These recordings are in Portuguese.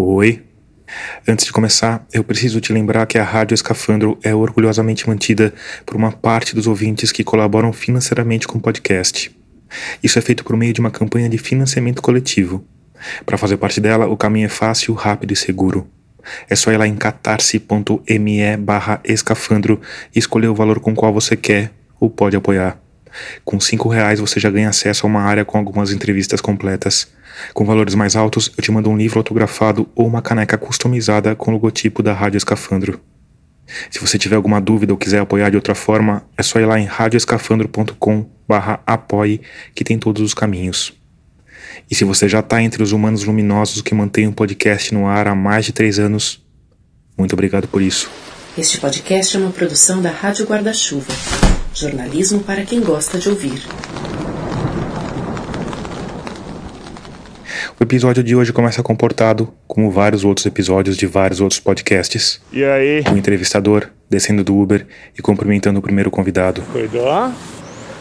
Oi. Antes de começar, eu preciso te lembrar que a Rádio Escafandro é orgulhosamente mantida por uma parte dos ouvintes que colaboram financeiramente com o podcast. Isso é feito por meio de uma campanha de financiamento coletivo. Para fazer parte dela, o caminho é fácil, rápido e seguro. É só ir lá em catarse.me escafandro e escolher o valor com qual você quer ou pode apoiar. Com cinco reais você já ganha acesso a uma área com algumas entrevistas completas. Com valores mais altos, eu te mando um livro autografado ou uma caneca customizada com o logotipo da Rádio Escafandro. Se você tiver alguma dúvida ou quiser apoiar de outra forma, é só ir lá em radioescafandro.com barra apoie que tem todos os caminhos. E se você já está entre os humanos luminosos que mantêm o um podcast no ar há mais de três anos, muito obrigado por isso. Este podcast é uma produção da Rádio Guarda-Chuva. Jornalismo para quem gosta de ouvir. O episódio de hoje começa comportado, como vários outros episódios de vários outros podcasts. E aí? O entrevistador descendo do Uber e cumprimentando o primeiro convidado. Acordou?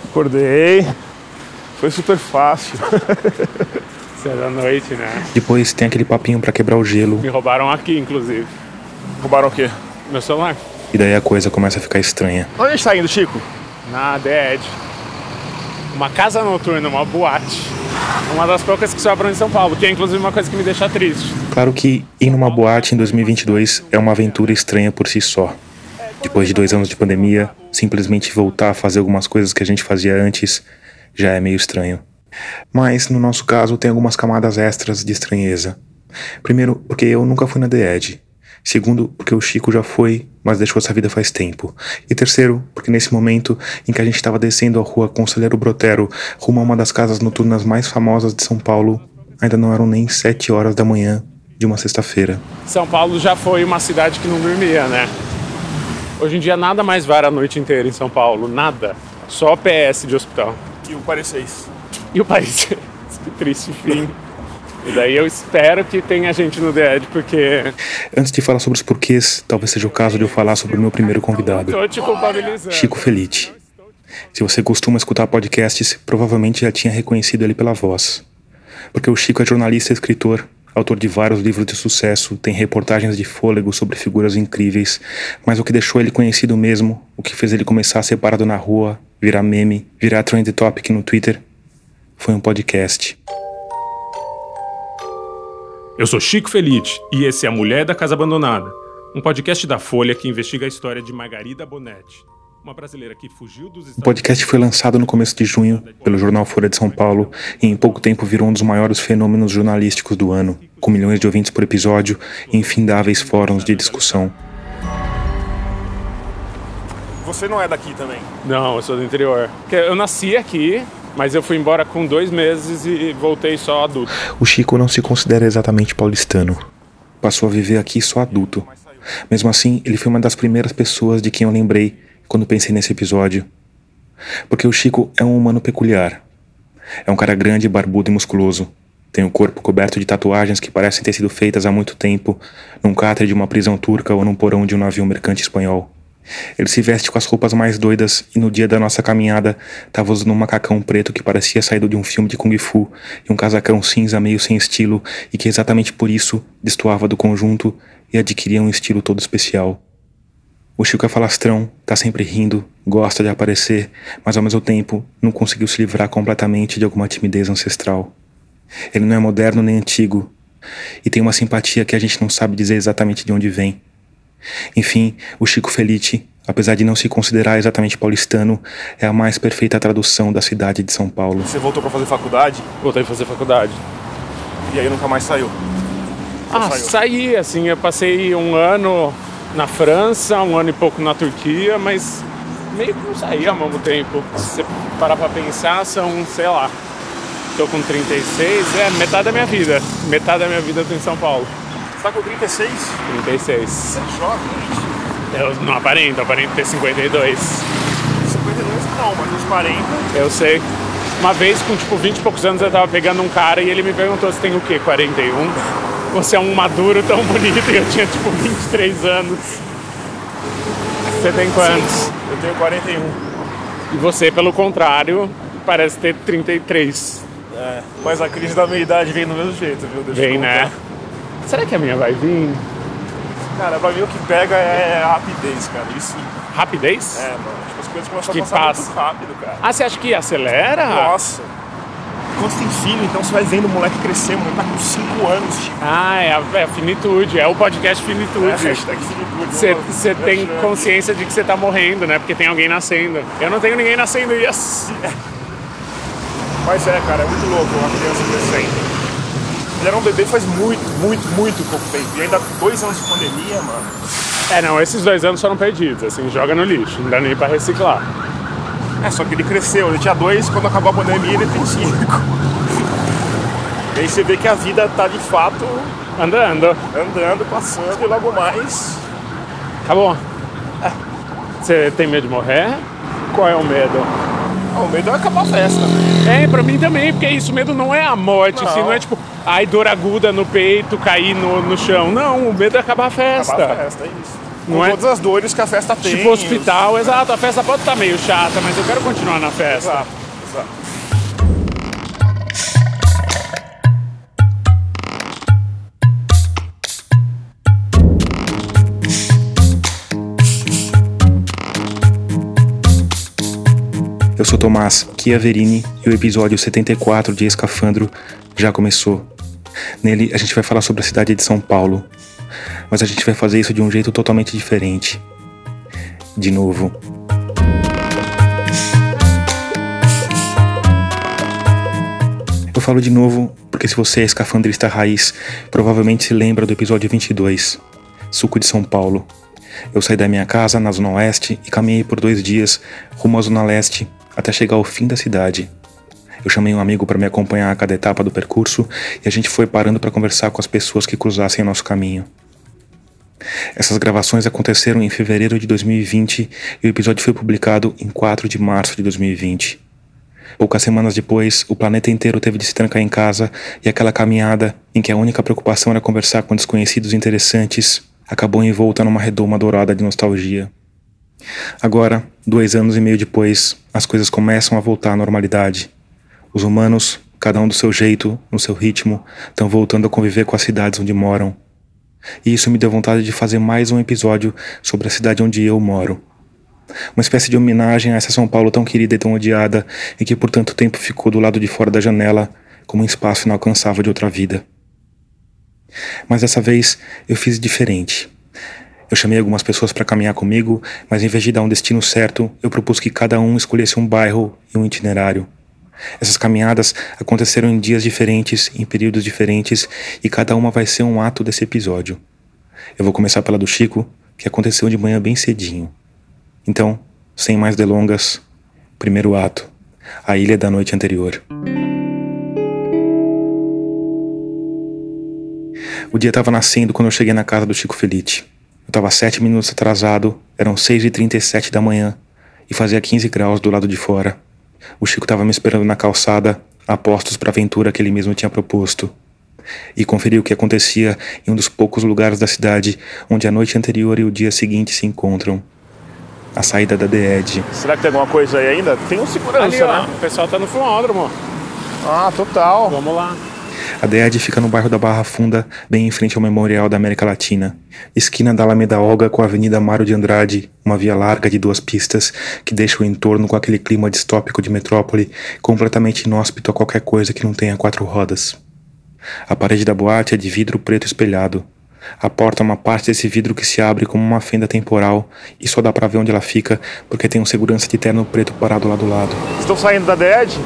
Acordei. Foi super fácil. Isso é da noite, né? Depois tem aquele papinho para quebrar o gelo. Me roubaram aqui, inclusive. Roubaram o quê? Meu celular. E daí a coisa começa a ficar estranha. Onde a gente tá indo, Chico? Na DED. Uma casa noturna, uma boate. Uma das poucas que sobram em São Paulo, que é inclusive uma coisa que me deixa triste. Claro que ir numa boate em 2022 é uma aventura estranha por si só. Depois de dois anos de pandemia, simplesmente voltar a fazer algumas coisas que a gente fazia antes já é meio estranho. Mas, no nosso caso, tem algumas camadas extras de estranheza. Primeiro, porque eu nunca fui na The Edge. Segundo, porque o Chico já foi, mas deixou essa vida faz tempo. E terceiro, porque nesse momento em que a gente estava descendo a rua Conselheiro Brotero rumo a uma das casas noturnas mais famosas de São Paulo, ainda não eram nem sete horas da manhã de uma sexta-feira. São Paulo já foi uma cidade que não dormia, né? Hoje em dia nada mais vara a noite inteira em São Paulo, nada. Só PS de hospital. E o Paris 6. E o Paris Que triste fim. E daí eu espero que tenha gente no The Edge, porque. Antes de falar sobre os porquês, talvez seja o caso de eu falar sobre o meu primeiro convidado. Tô te culpabilizando. Chico Felite. Se você costuma escutar podcasts, provavelmente já tinha reconhecido ele pela voz. Porque o Chico é jornalista e escritor, autor de vários livros de sucesso, tem reportagens de fôlego sobre figuras incríveis, mas o que deixou ele conhecido mesmo, o que fez ele começar a ser parado na rua, virar meme, virar trend topic no Twitter, foi um podcast. Eu sou Chico Felite e esse é A Mulher da Casa Abandonada, um podcast da Folha que investiga a história de Margarida Bonetti, uma brasileira que fugiu dos Estados O podcast foi lançado no começo de junho pelo jornal Folha de São Paulo e em pouco tempo virou um dos maiores fenômenos jornalísticos do ano, com milhões de ouvintes por episódio e infindáveis fóruns de discussão. Você não é daqui também? Não, eu sou do interior. Eu nasci aqui, mas eu fui embora com dois meses e voltei só adulto. O Chico não se considera exatamente paulistano. Passou a viver aqui só adulto. Mesmo assim, ele foi uma das primeiras pessoas de quem eu lembrei quando pensei nesse episódio. Porque o Chico é um humano peculiar. É um cara grande, barbudo e musculoso. Tem o corpo coberto de tatuagens que parecem ter sido feitas há muito tempo, num catre de uma prisão turca ou num porão de um navio mercante espanhol. Ele se veste com as roupas mais doidas e no dia da nossa caminhada estava usando um macacão preto que parecia saído de um filme de Kung Fu e um casacão cinza meio sem estilo e que exatamente por isso destoava do conjunto e adquiria um estilo todo especial. O Chico é falastrão, tá sempre rindo, gosta de aparecer, mas ao mesmo tempo não conseguiu se livrar completamente de alguma timidez ancestral. Ele não é moderno nem antigo e tem uma simpatia que a gente não sabe dizer exatamente de onde vem. Enfim, o Chico Felite, apesar de não se considerar exatamente paulistano, é a mais perfeita tradução da cidade de São Paulo. Você voltou para fazer faculdade? Voltei a fazer faculdade. E aí nunca mais saiu? Ah, saiu? saí, assim, eu passei um ano na França, um ano e pouco na Turquia, mas meio que não saí ao mesmo tempo. Se você parar pra pensar, são, sei lá, tô com 36, é metade da minha vida. Metade da minha vida eu tô em São Paulo. Você tá com 36? 36. Você é jovem, gente. Eu não aparento, aparento ter 52. 52 não, mas uns 40. Eu sei. Uma vez, com tipo 20 e poucos anos, eu tava pegando um cara e ele me perguntou se tem o quê? 41? Você é um maduro tão bonito e eu tinha tipo 23 anos. Você tem quantos? Eu tenho 41. E você, pelo contrário, parece ter 33. É, mas a crise da meia-idade vem do mesmo jeito, viu? Deixa Vem, né? Será que a minha vai vir? Cara, pra mim o que pega é a rapidez, cara. Isso Rapidez? é, mano. Tipo, as coisas começam Que a passar passa. muito rápido, cara. Ah, você acha que acelera? Nossa. Quando você tem filho, então você vai vendo o moleque crescer, o moleque tá com 5 anos, tipo. Ah, é a, é a finitude, é o podcast finitude. É, hashtag finitude. Você tem Hashtag. consciência de que você tá morrendo, né? Porque tem alguém nascendo. Eu não tenho ninguém nascendo, yes! Mas é, cara, é muito louco uma criança crescendo. Ele era um bebê faz muito, muito, muito pouco tempo. E ainda dois anos de pandemia, mano. É, não, esses dois anos foram perdidos, assim, joga no lixo, não dá nem pra reciclar. É, só que ele cresceu. Ele tinha dois, quando acabou a pandemia ele tem cinco. E aí você vê que a vida tá de fato Andando. andando, passando e logo mais. Acabou. Você tem medo de morrer? Qual é o medo? O medo é acabar a festa. É, pra mim também, porque isso, medo não é a morte, Não. assim, não é tipo, ai, dor aguda no peito, cair no, no chão. Não, o medo é acabar a festa. Acabar a festa, é isso. Não Com é? todas as dores que a festa tem. Tipo hospital, exato, a festa pode estar meio chata, mas eu quero continuar na festa. Exato, exato. Sou Tomás Chiaverini e o episódio 74 de Escafandro já começou. Nele a gente vai falar sobre a cidade de São Paulo, mas a gente vai fazer isso de um jeito totalmente diferente. De novo. Eu falo de novo porque se você é escafandrista raiz, provavelmente se lembra do episódio 22, Suco de São Paulo. Eu saí da minha casa na Zona Oeste e caminhei por dois dias rumo à Zona Leste até chegar ao fim da cidade. Eu chamei um amigo para me acompanhar a cada etapa do percurso e a gente foi parando para conversar com as pessoas que cruzassem nosso caminho. Essas gravações aconteceram em fevereiro de 2020 e o episódio foi publicado em 4 de março de 2020. Poucas semanas depois, o planeta inteiro teve de se trancar em casa e aquela caminhada, em que a única preocupação era conversar com desconhecidos interessantes, acabou envolta numa redoma dourada de nostalgia. Agora, dois anos e meio depois, as coisas começam a voltar à normalidade. Os humanos, cada um do seu jeito, no seu ritmo, estão voltando a conviver com as cidades onde moram. E isso me deu vontade de fazer mais um episódio sobre a cidade onde eu moro. Uma espécie de homenagem a essa São Paulo tão querida e tão odiada, e que por tanto tempo ficou do lado de fora da janela, como um espaço inalcançável de outra vida. Mas dessa vez eu fiz diferente. Eu chamei algumas pessoas para caminhar comigo, mas em vez de dar um destino certo, eu propus que cada um escolhesse um bairro e um itinerário. Essas caminhadas aconteceram em dias diferentes, em períodos diferentes, e cada uma vai ser um ato desse episódio. Eu vou começar pela do Chico, que aconteceu de manhã bem cedinho. Então, sem mais delongas, primeiro ato: a ilha da noite anterior. O dia estava nascendo quando eu cheguei na casa do Chico Felite. Eu estava sete minutos atrasado, eram 6h37 da manhã, e fazia 15 graus do lado de fora. O Chico estava me esperando na calçada, a postos para a aventura que ele mesmo tinha proposto. E conferi o que acontecia em um dos poucos lugares da cidade onde a noite anterior e o dia seguinte se encontram. A saída da Edge. Será que tem alguma coisa aí ainda? Tem um segurança, Ali, ó, né? o pessoal tá no fumódromo. Ah, total. Vamos lá. A DEAD fica no bairro da Barra Funda, bem em frente ao Memorial da América Latina. Esquina da Alameda Olga com a Avenida Mário de Andrade, uma via larga de duas pistas que deixa o entorno com aquele clima distópico de metrópole, completamente inóspito a qualquer coisa que não tenha quatro rodas. A parede da boate é de vidro preto espelhado. A porta é uma parte desse vidro que se abre como uma fenda temporal e só dá pra ver onde ela fica porque tem um segurança de terno preto parado lá do lado. Estão saindo da DED?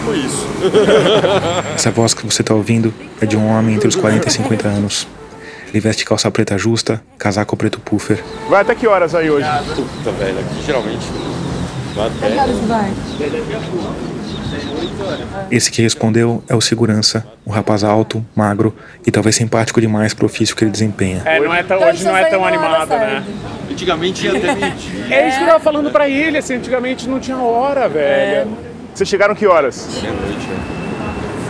Tipo isso. Essa voz que você tá ouvindo é de um homem entre os 40 e 50 anos. Ele veste calça preta justa, casaco preto puffer. Vai até que horas aí hoje? Puta, velho, aqui geralmente vai até Esse que respondeu é o segurança, um rapaz alto, magro e talvez simpático demais pro ofício que ele desempenha. É, não é tão, hoje não é tão animado, né? Antigamente ia até. É isso que eu tava falando pra ele, assim, antigamente não tinha hora, velho. Vocês chegaram que horas? Meia-noite. Né?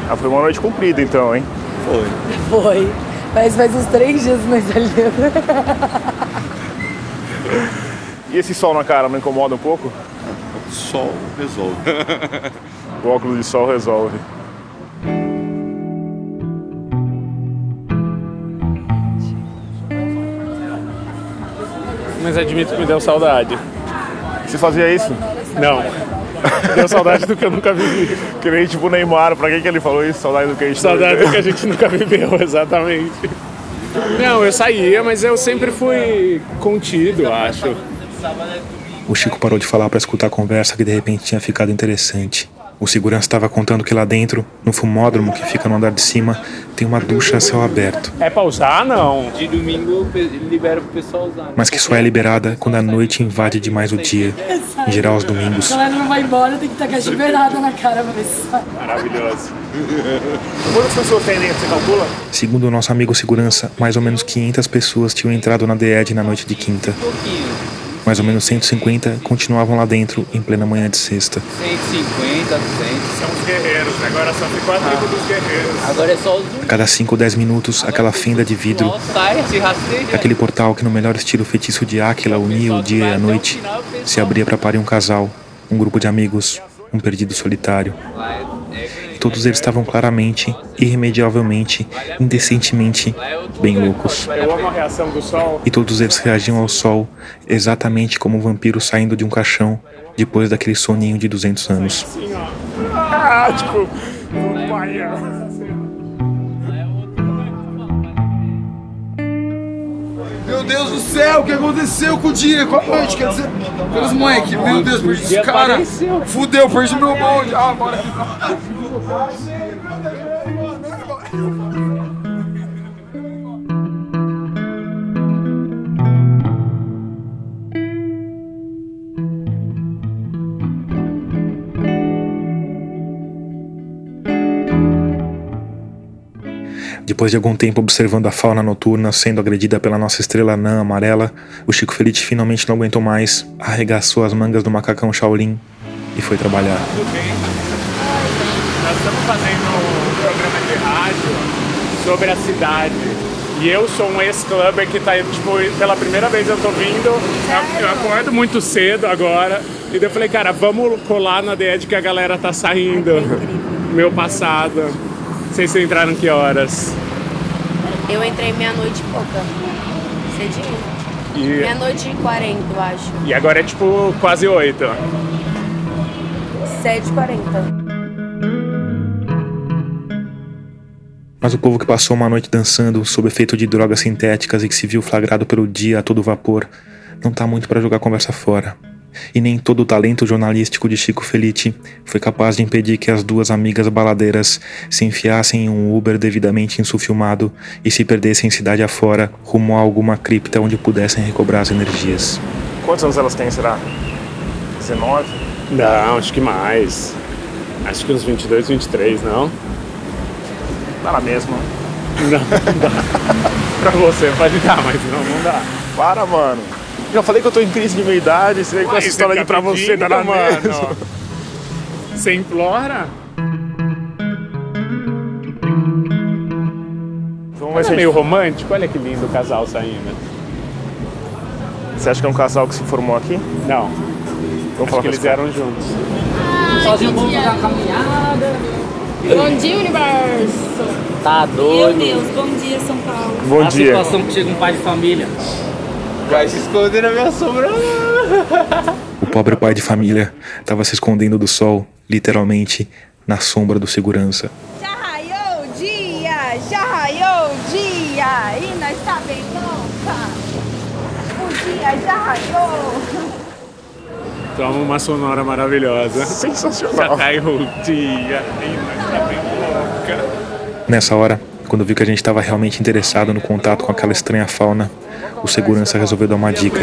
Ah, foi uma noite comprida então, hein? Foi. Foi. Mas faz uns três dias nós ali. e esse sol na cara não incomoda um pouco? Sol resolve. o óculos de sol resolve. Mas admito que me deu saudade. Você fazia isso? Não. Deu saudade do que eu nunca vivi. Que nem tipo o Neymar, pra quem que ele falou isso? Saudade do que a gente Saudade do que a gente nunca viveu, exatamente. Não, eu saía, mas eu sempre fui contido, acho. O Chico parou de falar para escutar a conversa que de repente tinha ficado interessante. O segurança estava contando que lá dentro, no fumódromo que fica no andar de cima, tem uma ducha a céu aberto. É pra usar, não? De domingo ele libera pro pessoal usar. Mas que só é liberada quando a noite invade demais o dia, em geral aos domingos. A galera não vai embora, tem que tacar chuveirada na cara pra ver se sai. Maravilhoso. Quantas pessoas tem dentro, você calcula? Segundo o nosso amigo segurança, mais ou menos 500 pessoas tinham entrado na DED na noite de quinta. pouquinho. Mais ou menos 150 continuavam lá dentro em plena manhã de sexta. 150, 200. São os guerreiros, agora só ficou a tribo dos guerreiros. Agora é só os A cada 5 ou 10 minutos, aquela fenda de vidro, aquele portal que no melhor estilo feitiço de Áquila unia o dia e a noite, se abria para parir um casal, um grupo de amigos, um perdido solitário. Todos eles estavam claramente, irremediavelmente, indecentemente bem loucos. E todos eles reagiam ao sol exatamente como um vampiro saindo de um caixão depois daquele soninho de 200 anos. Assim. Ah, tipo. Meu Deus do céu, o que aconteceu com o dia, com a noite, quer dizer, pelos moleque, meu Deus, perdi esse cara, fudeu, perdi meu bonde, ah, bora. Depois de algum tempo observando a fauna noturna sendo agredida pela nossa estrela anã amarela, o Chico Felite finalmente não aguentou mais, arregaçou as mangas do macacão Shaolin e foi trabalhar. Tudo bem? Nós estamos fazendo um programa de rádio sobre a cidade. E eu sou um ex-clubber que tá, tipo, pela primeira vez eu tô vindo. Eu, eu acordo muito cedo agora. E daí eu falei, cara, vamos colar na DED que a galera tá saindo. Meu passado. Não sei se entraram que horas. Eu entrei meia-noite e pouca. Cedinho. E, Meia-noite e quarenta, eu acho. e agora é tipo quase oito. Sete e quarenta. Mas o povo que passou uma noite dançando sob efeito de drogas sintéticas e que se viu flagrado pelo dia a todo vapor, não tá muito para jogar conversa fora. E nem todo o talento jornalístico de Chico Felite foi capaz de impedir que as duas amigas baladeiras se enfiassem em um Uber devidamente insufilmado e se perdessem cidade afora rumo a alguma cripta onde pudessem recobrar as energias. Quantos anos elas têm, será? 19? Não, acho que mais. Acho que uns 22, 23, não? Dá na mesma. Não, não dá. pra você pode dar, mas não, não dá. Para, mano. Já falei que eu tô em crise de meia idade, você vem com essa história de pra você, dá na mesma. mano. Você implora? Mas é meio romântico, olha que lindo o casal saindo. Você acha que é um casal que se formou aqui? Não, Vamos acho falar que eles vieram juntos. Sozinho vamos fazer uma caminhada. Bom dia, universo! Tá Meu doido. Deus, bom dia, São Paulo. Bom a dia. situação que chega um pai de família. Vai se esconder na minha sombra. O pobre pai de família estava se escondendo do sol, literalmente, na sombra do segurança. Já raiou o dia, já raiou o dia e nós tá bem louca. O dia já raiou. Toma uma sonora maravilhosa. Sensacional. Já nós tá bem louca. Nessa hora, quando viu que a gente estava realmente interessado no contato com aquela estranha fauna, o segurança resolveu dar uma dica.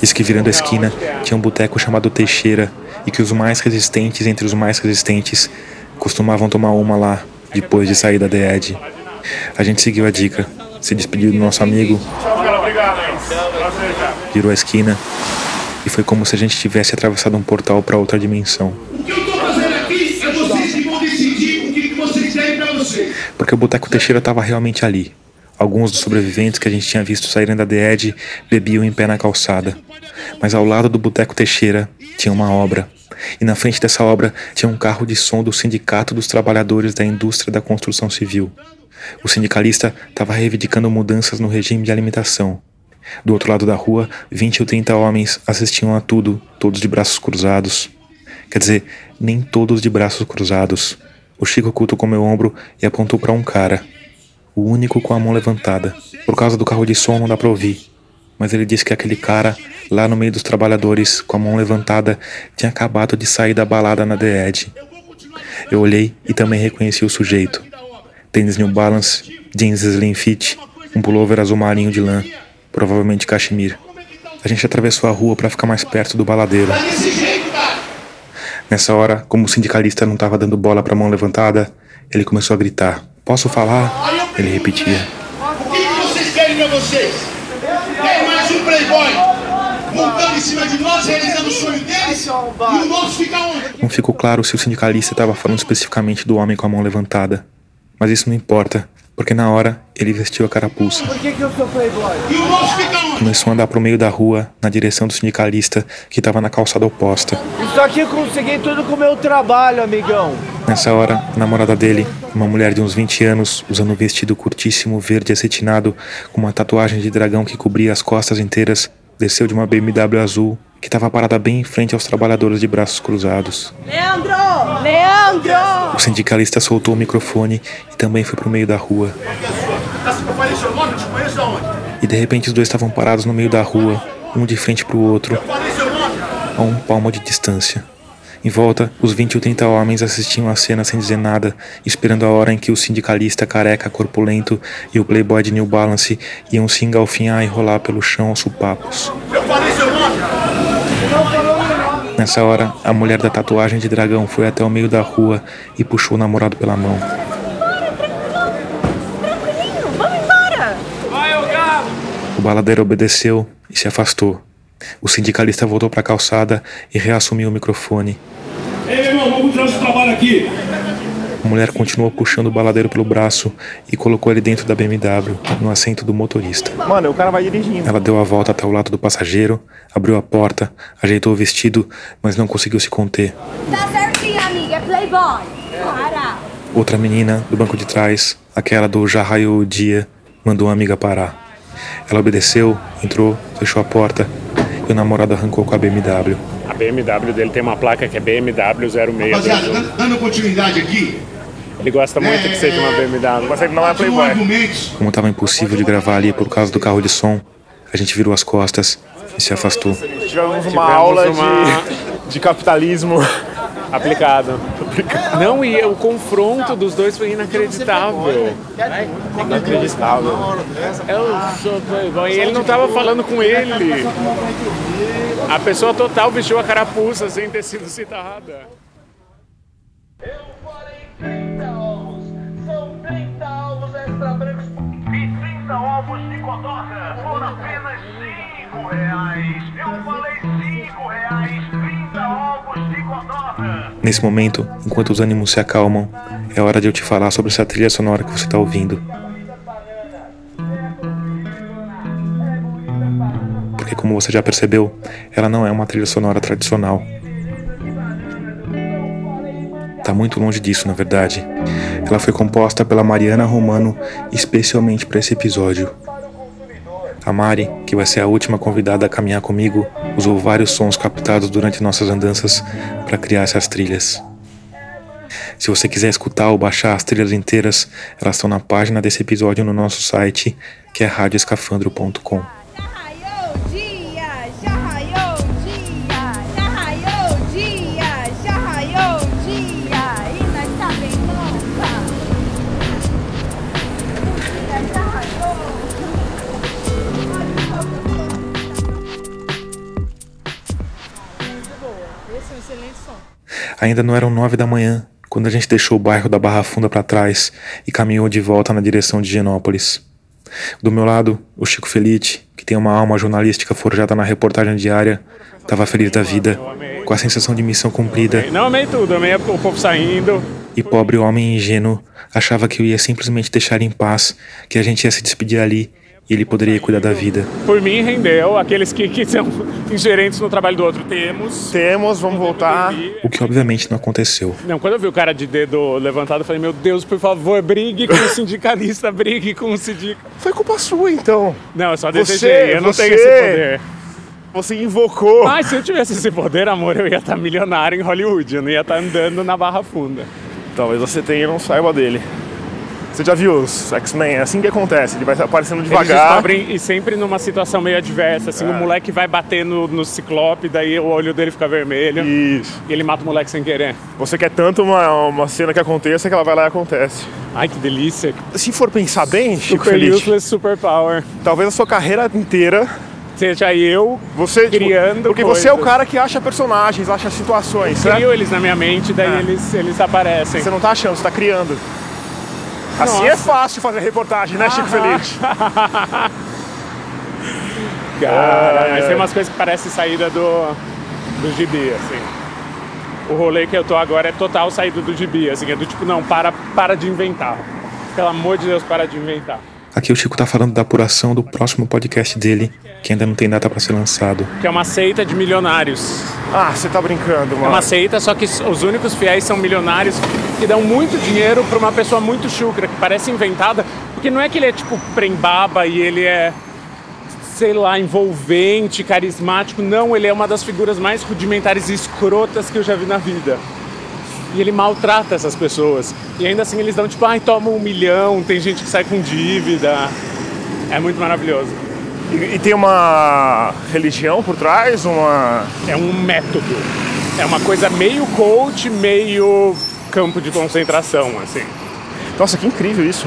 Disse que virando a esquina tinha um boteco chamado Teixeira e que os mais resistentes entre os mais resistentes costumavam tomar uma lá depois de sair da DED. A gente seguiu a dica, se despediu do nosso amigo, Tchau, cara. Obrigado. Prazer, cara. virou a esquina e foi como se a gente tivesse atravessado um portal para outra dimensão. O que eu tô fazendo aqui é vocês que vão decidir o que, que vocês querem pra vocês. Porque o Boteco Teixeira estava realmente ali. Alguns dos sobreviventes que a gente tinha visto saírem da DED bebiam em pé na calçada. Mas ao lado do Boteco Teixeira tinha uma obra. E na frente dessa obra tinha um carro de som do Sindicato dos Trabalhadores da Indústria da Construção Civil. O sindicalista estava reivindicando mudanças no regime de alimentação. Do outro lado da rua, 20 ou 30 homens assistiam a tudo, todos de braços cruzados. Quer dizer, nem todos de braços cruzados. O Chico cutucou meu ombro e apontou para um cara, o único com a mão levantada. Por causa do carro de som não dá para ouvir, mas ele disse que aquele cara, lá no meio dos trabalhadores, com a mão levantada, tinha acabado de sair da balada na The. Eu olhei e também reconheci o sujeito. Tênis New Balance, jeans slim fit, um pullover azul marinho de lã, provavelmente cachemir. A gente atravessou a rua para ficar mais perto do baladeiro. Nessa hora, como o sindicalista não estava dando bola para a mão levantada, ele começou a gritar: Posso falar? Ele repetia. O que, vocês querem pra vocês? Querem mais um playboy? Montando em cima de nós, realizando o sonho deles? E o nosso fica onde? Não ficou claro se o sindicalista estava falando especificamente do homem com a mão levantada. Mas isso não importa, porque na hora ele vestiu a carapuça. E o? Começou a andar pro meio da rua, na direção do sindicalista, que estava na calçada oposta. Isso aqui eu consegui tudo com o meu trabalho, amigão. Nessa hora, a namorada dele, uma mulher de uns 20 anos, usando um vestido curtíssimo verde acetinado, com uma tatuagem de dragão que cobria as costas inteiras, desceu de uma BMW azul que estava parada bem em frente aos trabalhadores de braços cruzados. Leandro! Leandro! O sindicalista soltou o microfone e também foi pro meio da rua. E de repente os dois estavam parados no meio da rua, um de frente pro outro, Falei seu nome? a um palmo de distância. Em volta, os 20 ou 30 homens assistiam a cena sem dizer nada, esperando a hora em que o sindicalista careca corpulento e o playboy de New Balance iam se engalfinhar e rolar pelo chão aos supapos. Eu falei seu nome? Nessa hora, a mulher da tatuagem de dragão foi até o meio da rua e puxou o namorado pela mão. Vamos embora! O baladeiro obedeceu e se afastou. O sindicalista voltou para a calçada e reassumiu o microfone. Ei, meu irmão, vamos tirar esse trabalho aqui. A mulher continuou puxando o baladeiro pelo braço e colocou ele dentro da BMW, no assento do motorista. Mano, o cara vai dirigindo. Ela deu a volta até o lado do passageiro, abriu a porta, ajeitou o vestido, mas não conseguiu se conter. Tá certinho, amiga. É playboy. Para! Outra menina, do banco de trás, aquela do Já Raiou o Dia, mandou a amiga parar. Ela obedeceu, entrou, fechou a porta e o namorado arrancou com a BMW. BMW dele tem uma placa que é BMW 06. Rapaziada, dando- continuidade aqui. Ele gosta muito que seja uma BMW. Você não é playboy. Como estava impossível de gravar ali por causa do carro de som, a gente virou as costas e se afastou. Tivemos uma Tivemos aula uma- De, de capitalismo. Aplicado. Não, e o confronto dos dois foi inacreditável. Inacreditável. Eu sou playboy. E ele não tava falando com ele. A pessoa total vestiu a carapuça sem ter sido citada. São 30 ovos extra brancos e 30 ovos de codorna por apenas 5 reais. Eu falei 5 reais, 30 ovos. Nesse momento, enquanto os ânimos se acalmam, é hora de eu te falar sobre essa trilha sonora que você está ouvindo. Porque, como você já percebeu, ela não é uma trilha sonora tradicional. Tá muito longe disso, na verdade. Ela foi composta pela Mariana Romano especialmente para esse episódio. A Mari, que vai ser a última convidada a caminhar comigo, usou vários sons captados durante nossas andanças para criar essas trilhas. Se você quiser escutar ou baixar as trilhas inteiras, elas estão na página desse episódio no nosso site, que é radioescafandro.com. Ainda não eram nove da manhã quando a gente deixou o bairro da Barra Funda para trás e caminhou de volta na direção de Genópolis. Do meu lado, o Chico Felite, que tem uma alma jornalística forjada na reportagem diária, estava feliz da vida, com a sensação de missão cumprida, Não, amei tudo. Amei o povo saindo. e pobre homem ingênuo achava que eu ia simplesmente deixar em paz, que a gente ia se despedir ali e ele poderia cuidar da vida. Por mim, rendeu. Aqueles que, que são ingerentes no trabalho do outro, temos. Temos, vamos voltar. O que obviamente não aconteceu. Não, quando eu vi o cara de dedo levantado, eu falei, meu Deus, por favor, brigue com o sindicalista, brigue com o sindicato. Foi culpa sua, então. Não, eu só Você- desejei, eu não você- tenho esse poder. Você invocou. Mas se eu tivesse esse poder, amor, eu ia estar milionário em Hollywood, eu não ia estar andando na Barra Funda. Talvez você tenha e não saiba dele. Você já viu os X-Men? É assim que acontece. Ele vai aparecendo Eles devagar. descobrem, e sempre numa situação meio adversa, assim, É. o moleque vai bater no, no ciclope, daí o olho dele fica vermelho. Isso. E ele mata o moleque sem querer. Você quer tanto uma, uma cena que aconteça que ela vai lá e acontece. Ai, que delícia. Se for pensar bem, Chico Super Feliz, useless, super power. talvez a sua carreira inteira Seja eu você tipo, criando porque você é o coisas. cara que acha personagens, acha situações, certo? Crio eles na minha mente, daí É. eles, eles aparecem. Você não tá achando, você tá criando. Assim é fácil fazer reportagem, né, Chico Feliz? Cara, É, mas é. tem umas coisas que parecem saída do, do gibi, assim. O rolê que eu tô agora é total saída do gibi, assim, é do tipo, não, para, para de inventar. Pelo amor de Deus, para de inventar. Aqui o Chico tá falando da apuração do próximo podcast dele, que ainda não tem data para ser lançado. Que é uma seita de milionários. Ah, você tá brincando, É mano. uma seita, só que os únicos fiéis são milionários que dão muito dinheiro pra uma pessoa muito chucra, que parece inventada, porque não é que ele é tipo prembaba e ele é, sei lá, envolvente, carismático. Não, ele é uma das figuras mais rudimentares e escrotas que eu já vi na vida. E ele maltrata essas pessoas. E ainda assim eles dão tipo, ai, toma um milhão, tem gente que sai com dívida. É muito maravilhoso. E, e tem uma religião por trás, uma. É um método. É uma coisa meio coach, meio campo de concentração, assim. Nossa, que incrível isso.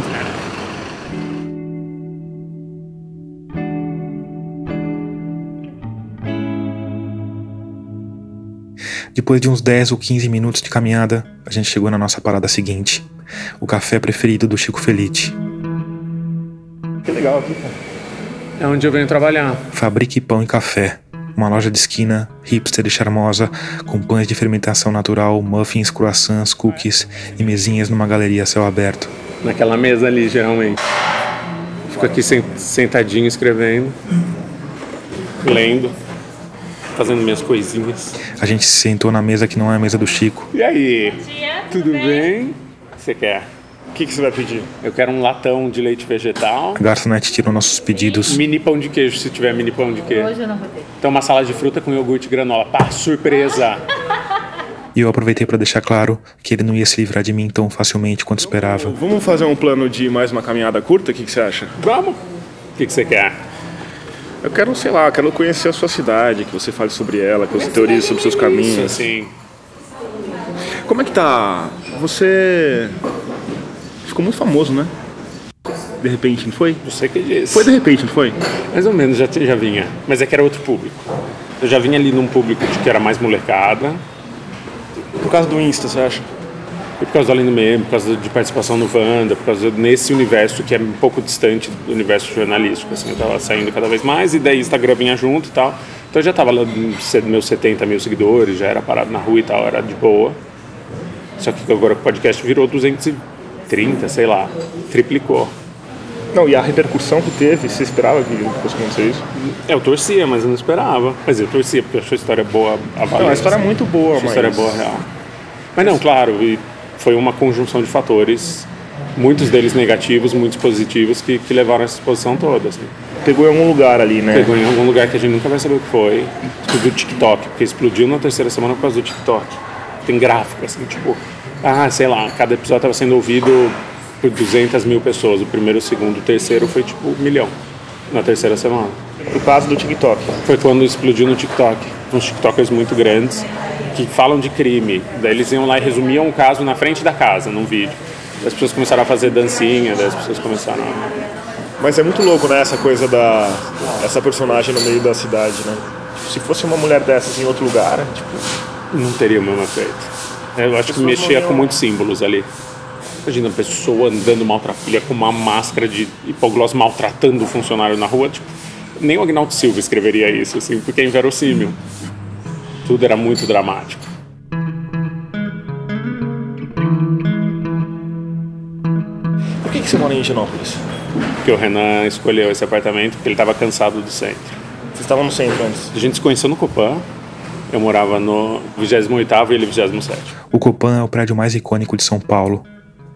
Depois de uns 10 ou 15 minutos de caminhada, a gente chegou na nossa parada seguinte: o café preferido do Chico Felite. Que legal aqui, cara. É onde eu venho trabalhar. Fabrique Pão e Café. Uma loja de esquina, hipster e charmosa, com pães de fermentação natural, muffins, croissants, cookies e mesinhas numa galeria a céu aberto. Naquela mesa ali, geralmente. Fico aqui sen- sentadinho escrevendo, lendo, fazendo minhas coisinhas. A gente se sentou na mesa que não é a mesa do Chico. E aí? Tudo bem? O que você quer? O que, que você vai pedir? Eu quero um latão de leite vegetal. A garçonete tirou nossos pedidos. Mini pão de queijo, se tiver mini pão de queijo. Hoje eu não vou ter. Então uma salada de fruta com iogurte e granola. Pá, surpresa! E eu aproveitei para deixar claro que ele não ia se livrar de mim tão facilmente quanto esperava. Vamos fazer um plano de mais uma caminhada curta? O que, que você acha? Vamos! O que, que você quer? Eu quero, sei lá, quero conhecer a sua cidade, que você fale sobre ela, que você teorize sobre seus caminhos. Isso, assim. Como é que tá? Você ficou muito famoso, né? De repente, não foi? Você que disse. Foi de repente, não foi? Mais ou menos, já, já vinha. Mas é que era outro público. Eu já vinha ali num público de que era mais molecada. Por causa do Insta, você acha? E por causa do Além do Meme, por causa de participação no Wanda, por causa nesse universo que é um pouco distante do universo jornalístico, assim, eu tava saindo cada vez mais, e daí Instagram vinha junto e tal. Então eu já tava lá nos meus 70 mil seguidores, já era parado na rua e tal, era de boa. Só que agora o podcast virou 230, sei lá, triplicou. Não, e a repercussão que teve, você esperava que fosse acontecer isso? Eu torcia, mas eu não esperava. Mas eu torcia, porque eu achei a história boa a valer. Não, a história é muito boa, Achei a história mas- boa, real. Mas não, claro, e foi uma conjunção de fatores, muitos deles negativos, muitos positivos, que, que levaram essa exposição toda. Assim. Pegou em algum lugar ali, né? Pegou em algum lugar que a gente nunca vai saber o que foi. Explodiu o TikTok, porque explodiu na terceira semana por causa do TikTok. Tem gráfico, assim, tipo, ah, sei lá, cada episódio estava sendo ouvido por 200 mil pessoas. O primeiro, o segundo, o terceiro foi tipo um milhão na terceira semana. Por causa do TikTok. Foi quando explodiu no TikTok. Uns TikTokers muito grandes que falam de crime. Daí eles iam lá e resumiam o caso na frente da casa, num vídeo. As pessoas começaram a fazer dancinha, daí as pessoas começaram a... Mas é muito louco, né, essa coisa da. essa personagem no meio da cidade, né? Tipo, se fosse uma mulher dessas em outro lugar, tipo. Não teria o mesmo efeito. Eu acho que mexia com muitos símbolos ali. Imagina a pessoa andando maltrapilha com uma máscara de hipogloss maltratando o funcionário na rua. Tipo, nem o Agnaldo Silva escreveria isso, assim, porque é inverossímil. Tudo era muito dramático. Por que, que você mora em Higienópolis? Porque o Renan escolheu esse apartamento porque ele estava cansado do centro. Vocês estavam no centro antes? A gente se conheceu no Copan. Eu morava no 28º e ele 27º. O Copan é o prédio mais icônico de São Paulo.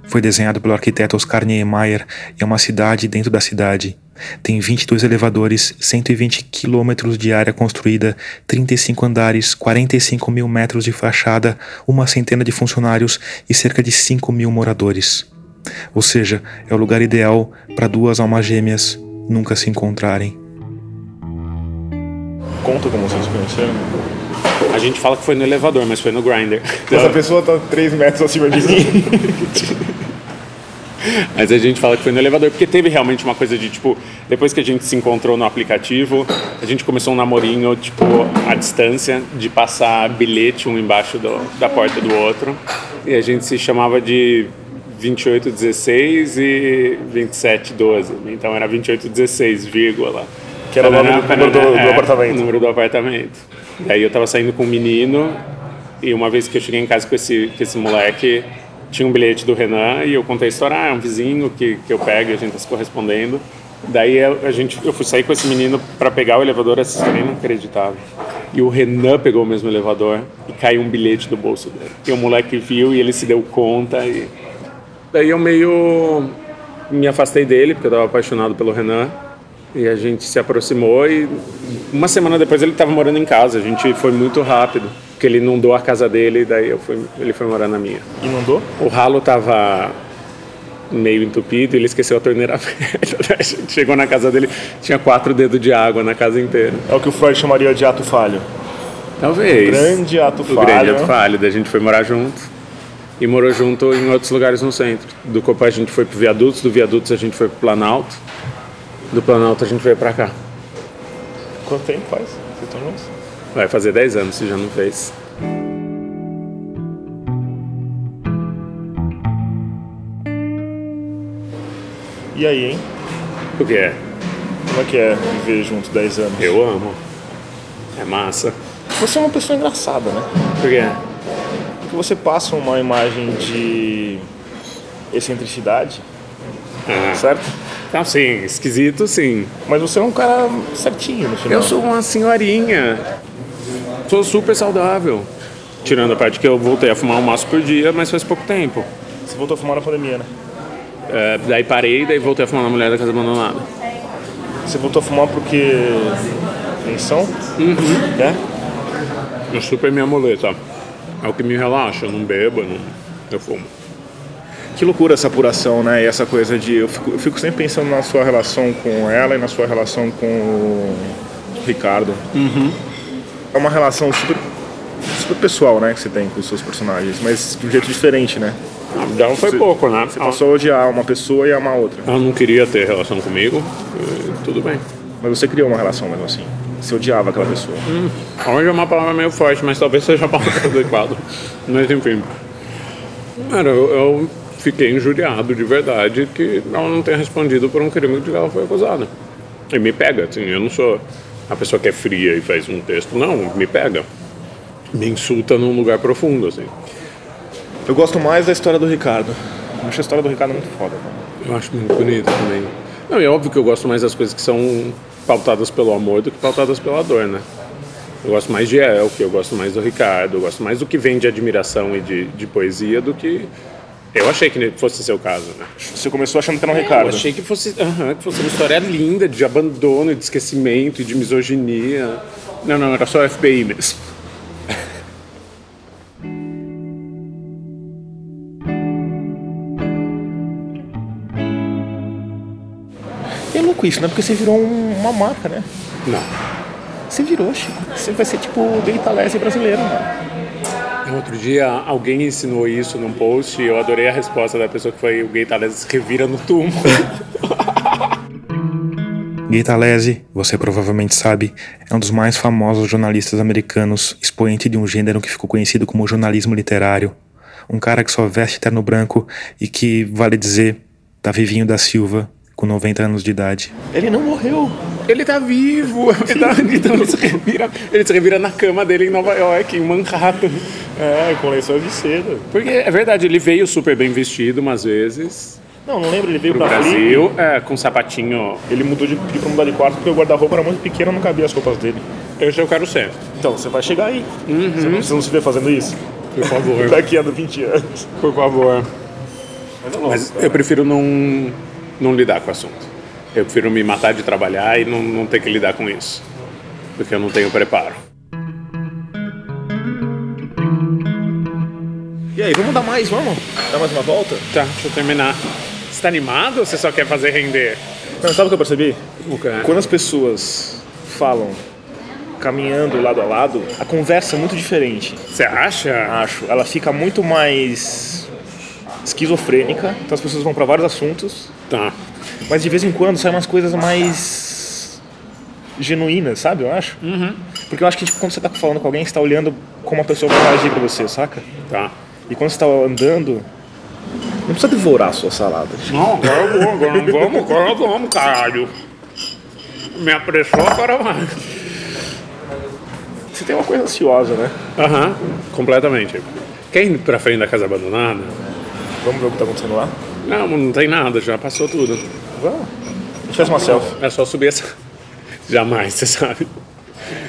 Foi desenhado pelo arquiteto Oscar Niemeyer e é uma cidade dentro da cidade. Tem 22 elevadores, 120 quilômetros de área construída, 35 andares, 45 mil metros de fachada, uma centena de funcionários e cerca de 5 mil moradores. Ou seja, é o lugar ideal para duas almas gêmeas nunca se encontrarem. Conta como vocês se conheceram. A gente fala que foi no elevador, mas foi no grinder. Essa pessoa tá 3 metros acima de mim. Mas a gente fala que foi no elevador, porque teve realmente uma coisa de, tipo, depois que a gente se encontrou no aplicativo, a gente começou um namorinho, tipo, à distância, de passar bilhete um embaixo do, da porta do outro. E a gente se chamava de 2816 e 2712. Então era 2816, vírgula. Que era o nome do número do- do É, apartamento. O número do apartamento. Daí eu tava saindo com um menino e uma vez que eu cheguei em casa com esse, com esse moleque, tinha um bilhete do Renan e eu contei a história, ah, é um vizinho que, que eu pego e a gente tá se correspondendo. Daí eu- a gente, eu fui sair com esse menino para pegar o elevador, essa história é inacreditável. E o Renan pegou o mesmo elevador e caiu um bilhete do bolso dele. E o moleque viu e ele se deu conta e... Daí eu meio me afastei dele, porque eu estava apaixonado pelo Renan. E a gente se aproximou e uma semana depois ele estava morando em casa. A gente foi muito rápido, porque ele inundou a casa dele e daí eu fui, ele foi morar na minha. Inundou? O ralo estava meio entupido e ele esqueceu a torneira aberta. Gente chegou na casa dele, tinha quatro dedos de água na casa inteira. É o que o Freud chamaria de ato falho. Talvez. Grande ato o falho. grande ato falho. Daí a gente foi morar junto. E morou junto em outros lugares no centro. Do Copa a gente foi pro Viadutos, do Viadutos a gente foi pro Planalto. Do Planalto a gente veio pra cá. Quanto tempo faz? Vocês estão juntos? Vai fazer 10 anos se já não fez. E aí, hein? O que é? Como é que é viver junto 10 anos? Eu amo. É massa. Você é uma pessoa engraçada, né? Por quê? Porque você passa uma imagem de excentricidade, Ah. certo? Então, sim, esquisito, sim. Mas você é um cara certinho no final. Eu sou uma senhorinha. Sou super saudável. Tirando a parte que eu voltei a fumar um maço por dia, mas faz pouco tempo. Você voltou a fumar na pandemia, né? É, daí parei, daí voltei a fumar na mulher da casa abandonada. Você voltou a fumar porque. Tensão? Uhum. É? É super minha muleta. É o que me relaxa, eu não bebo, eu, não... eu fumo. Que loucura essa apuração, né? E essa coisa de. Eu fico, eu fico sempre pensando na sua relação com ela e na sua relação com o Ricardo. Uhum. É uma relação super, super pessoal, né? Que você tem com os seus personagens, mas de um jeito diferente, né? Dela foi Você- pouco, né? Você passou a odiar uma pessoa e amar outra. Ela não queria ter relação comigo, tudo bem. Mas você criou uma relação mesmo assim. Você odiava aquela pessoa. Hum, hoje é uma palavra meio forte, mas talvez seja a palavra adequada. Mas enfim. Cara, eu, eu fiquei injuriado de verdade que ela não tenha respondido por um crime de que ela foi acusada. E me pega, assim, eu não sou a pessoa que é fria e faz um texto, não, me pega. Me insulta num lugar profundo, assim. Eu gosto mais da história do Ricardo. Eu acho a história do Ricardo muito foda. Eu acho muito bonito também. Não, é óbvio que eu gosto mais das coisas que são pautadas pelo amor do que pautadas pela dor, né? Eu gosto mais de Elke, eu gosto mais do Ricardo, eu gosto mais do que vem de admiração e de, de poesia do que. Eu achei que fosse seu caso, né? Você começou achando que era um É, Ricardo. Eu achei que fosse, aham, que fosse uma história linda de abandono, de esquecimento e de misoginia. Não, não, era só FBI mesmo. E é louco isso, né? Porque você virou um- uma marca, né? Não. Você virou, Chico. Você vai ser tipo o Gay Talese brasileiro, mano. Outro dia alguém ensinou isso num post e eu adorei a resposta da pessoa que foi o gay Thales revira no túmulo. Gay Talese, você provavelmente sabe, é um dos mais famosos jornalistas americanos, expoente de um gênero que ficou conhecido como jornalismo literário. Um cara que só veste terno branco e que, vale dizer, tá vivinho da Silva, com 90 anos de idade. Ele não morreu. Ele tá vivo. Ele, tá, então ele, se revira, ele se revira na cama dele em Nova York, em Manhattan. É, com lençóis de seda. Porque é verdade, ele veio super bem vestido umas vezes. Não, não lembro, ele veio pro pra Brasil, é, com sapatinho. Ele mudou de pediu pra mudar de quarto porque o guarda-roupa era muito pequeno, não cabia as roupas dele. Esse eu quero ser. Então, você vai chegar aí. Uhum. Você, não, você não se vê fazendo isso? Por favor. Daqui a 20 anos. Por favor. Mas, é louco, Mas eu prefiro não, não lidar com o assunto. Eu prefiro me matar de trabalhar e não, não ter que lidar com isso. Porque eu não tenho preparo. E aí, vamos dar mais, vamos? Dar mais uma volta? Tá, deixa eu terminar. Você tá animado ou você só quer fazer render? Não, sabe o que eu percebi? O quê? Quando as pessoas falam caminhando lado a lado, a conversa é muito diferente. Você acha? Acho. Ela fica muito mais esquizofrênica, então as pessoas vão pra vários assuntos. Tá. Mas de vez em quando saem umas coisas mais genuínas, sabe? Eu acho. Uhum. Porque eu acho que tipo, quando você tá falando com alguém, você tá olhando como a pessoa vai reagir pra você, saca? Tá. E quando você tá andando, não precisa devorar a sua salada. Não, agora eu vou, agora não vamos, agora vamos, caralho. Me apressou, agora vai. Você tem uma coisa ansiosa, né? Aham, completamente. Quer ir pra frente da casa abandonada? Vamos ver o que tá acontecendo lá? Não, não tem nada, já passou tudo. Vamos. A gente faz uma selfie. É só subir essa. Jamais, você sabe.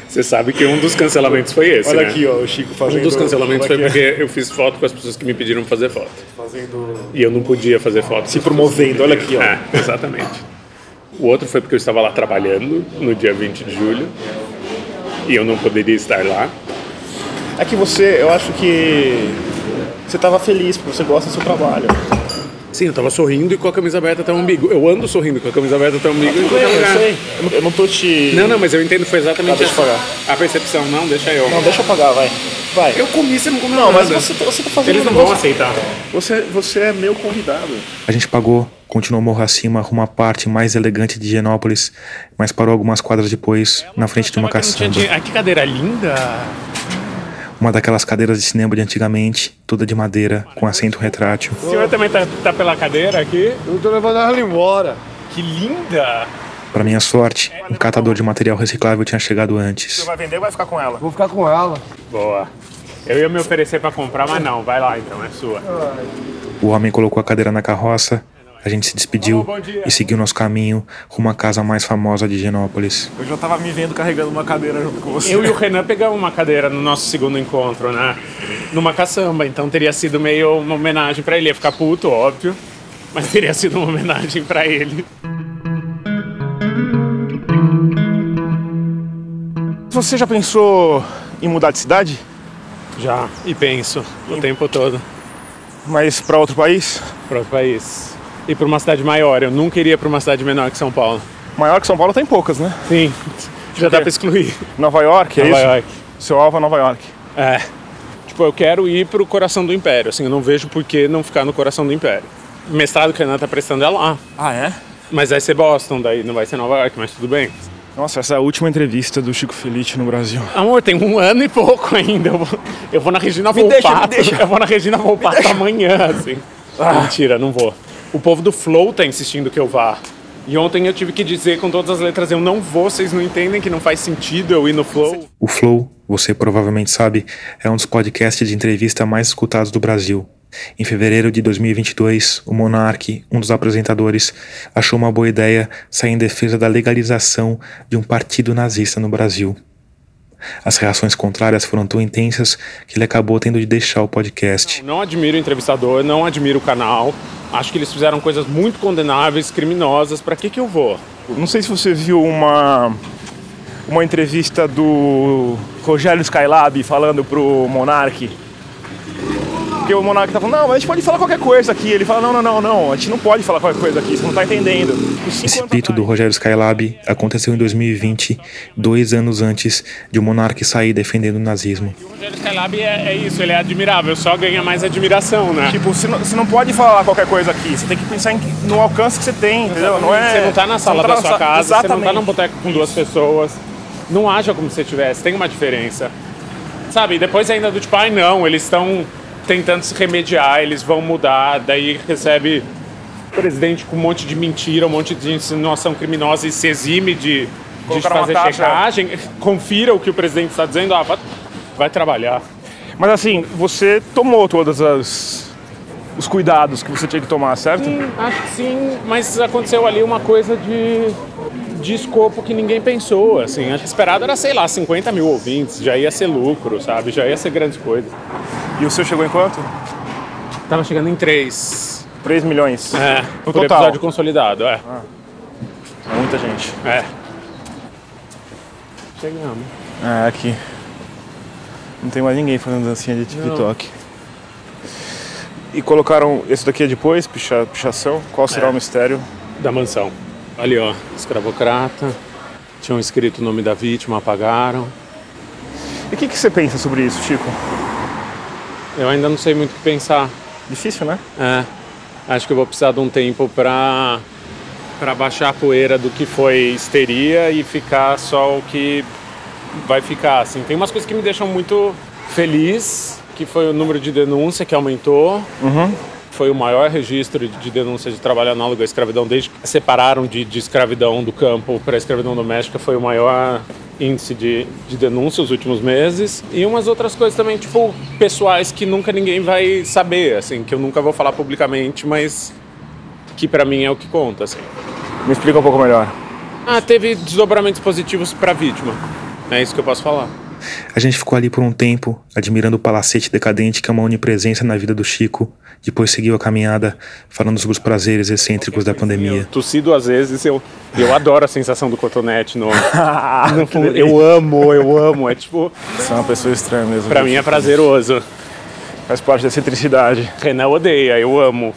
Você sabe que um dos cancelamentos foi esse. Olha né? aqui, ó, o Chico fazendo- Um dos cancelamentos foi porque eu fiz foto com as pessoas que me pediram fazer foto. Fazendo. E eu não podia fazer foto. Se promovendo, olha aqui, ó. É, exatamente. O outro foi porque eu estava lá trabalhando no dia 20 de julho. E eu não poderia estar lá. É que você, eu acho que você tava feliz porque você gosta do seu trabalho. Sim, eu tava sorrindo e com a camisa aberta até o umbigo. Eu ando sorrindo com a camisa aberta até o umbigo bem, eu sei. Eu não- Eu não tô te. Não, não, mas eu entendo, foi exatamente Tá, deixa eu essa- a percepção. Não, deixa eu. Não, deixa eu pagar, vai. Vai. Eu comi, você não comeu Não, mas nada. você, você tá fazendo Eles não vão negócio- aceitar. Você, você é meu convidado. A gente pagou, continuou morro acima rumo à parte mais elegante de Genópolis, mas parou algumas quadras depois, na frente de uma tinha caçamba. dinheiro. Ai, que cadeira linda. Uma daquelas cadeiras de cinema de antigamente, toda de madeira, com assento retrátil. O senhor também tá, tá pela cadeira aqui? Eu tô levando ela embora. Que linda! Para minha sorte, um catador de material reciclável tinha chegado antes. Você vai vender ou vai ficar com ela? Vou ficar com ela. Boa. Eu ia me oferecer pra comprar, mas não. Vai lá então, é sua. O homem colocou a cadeira na carroça, a gente se despediu dia. e seguiu nosso caminho rumo à casa mais famosa de Genópolis. Eu já tava me vendo carregando uma cadeira junto com você. Eu e o Renan pegamos uma cadeira no nosso segundo encontro, né? Numa caçamba, então teria sido meio uma homenagem pra ele. Ia ficar puto, óbvio, mas teria sido uma homenagem pra ele. Você já pensou em mudar de cidade? Já, e penso o tempo todo. Mas pra outro país? Pra outro país. E pra uma cidade maior. Eu nunca iria pra uma cidade menor que São Paulo. Maior que São Paulo tem poucas, né? Sim, já dá pra excluir. Nova York, é Nova isso? York. Seu alvo é Nova York. É. Tipo, eu quero ir pro coração do Império. Assim, eu não vejo por que não ficar no coração do Império. O mestrado que a Renan tá prestando é lá. Ah, é? Mas vai ser Boston, daí não vai ser Nova York, mas tudo bem. Nossa, essa é a última entrevista do Chico Felice no Brasil. Amor, tem um ano e pouco ainda. Eu vou, eu vou na Regina Me deixa, Volpato. me deixa. Eu vou na Regina Volpato amanhã, assim. Mentira, não vou. O povo do Flow tá insistindo que eu vá. E ontem eu tive que dizer com todas as letras, eu não vou, vocês não entendem que não faz sentido eu ir no Flow. O Flow, você provavelmente sabe, é um dos podcasts de entrevista mais escutados do Brasil. Em fevereiro de 2022, o Monark, um dos apresentadores, achou uma boa ideia sair em defesa da legalização de um partido nazista no Brasil. As reações contrárias foram tão intensas que ele acabou tendo de deixar o podcast. Não admiro o entrevistador, não admiro o canal. Acho que eles fizeram coisas muito condenáveis, criminosas. Pra que que eu vou? Não sei se você viu uma uma entrevista do Rogério Skylab falando pro Monark. Porque o Monark tá falando, não, mas a gente pode falar qualquer coisa aqui. Ele fala, não, não, não, não, a gente não pode falar qualquer coisa aqui, você não tá entendendo. Esse pito do Rogério Skylab aconteceu em 2020, dois anos antes de o Monark sair defendendo o nazismo. O Rogério Skylab é, é isso, ele é admirável, só ganha mais admiração, né? Tipo, você não, você não pode falar qualquer coisa aqui, você tem que pensar em- no alcance que você tem, entendeu? Não é, Você não tá na sala tá da na sua sa- casa, você não tá Exatamente. num boteco com duas pessoas. Não haja como se você tivesse, tem uma diferença. Sabe, depois ainda do tipo, ai não, eles estão tentando se remediar, eles vão mudar, daí recebe o presidente com um monte de mentira, um monte de insinuação criminosa e se exime de, de fazer checagem, confira o que o presidente está dizendo, ah, vai, vai trabalhar. Mas assim, você tomou todas as os cuidados que você tinha que tomar, certo? Sim, acho que sim, mas aconteceu ali uma coisa de, de escopo que ninguém pensou, assim. Acho que esperado era, sei lá, 50 mil ouvintes, já ia ser lucro, sabe? Já ia ser grandes coisas. E o seu chegou em quanto? Tava chegando em 3. 3 milhões? É, por total. episódio consolidado, é. É muita gente. É. Chegamos. É, aqui. Não tem mais ninguém fazendo dancinha de TikTok. E colocaram. Esse daqui é depois, picha, pichação. Qual será É. o mistério? Da mansão. Ali, ó, escravocrata. Tinham escrito o nome da vítima, apagaram. E o que, que você pensa sobre isso, Chico? Eu ainda não sei muito o que pensar. Difícil, né? É. Acho que eu vou precisar de um tempo pra, pra baixar a poeira do que foi histeria e ficar só o que vai ficar. Assim. Tem umas coisas que me deixam muito feliz, que foi o número de denúncia que aumentou. Uhum. Foi o maior registro de denúncia de trabalho análogo à escravidão desde que separaram de, de escravidão do campo para a escravidão doméstica. Foi o maior índice de, de denúncia nos últimos meses. E umas outras coisas também, tipo, pessoais que nunca ninguém vai saber, assim, que eu nunca vou falar publicamente, mas que para mim é o que conta, assim. Me explica um pouco melhor. Ah, teve desdobramentos positivos para a vítima. É isso que eu posso falar. A gente ficou ali por um tempo, admirando o palacete decadente que é uma onipresença na vida do Chico. Depois seguiu a caminhada, falando sobre os prazeres excêntricos da pandemia. Tossi duas vezes, eu, eu adoro a sensação do cotonete no, no. Eu amo, eu amo. É tipo. Você é uma pessoa estranha mesmo. Pra mim é prazeroso. Faz parte da excentricidade. Renan odeia, eu amo.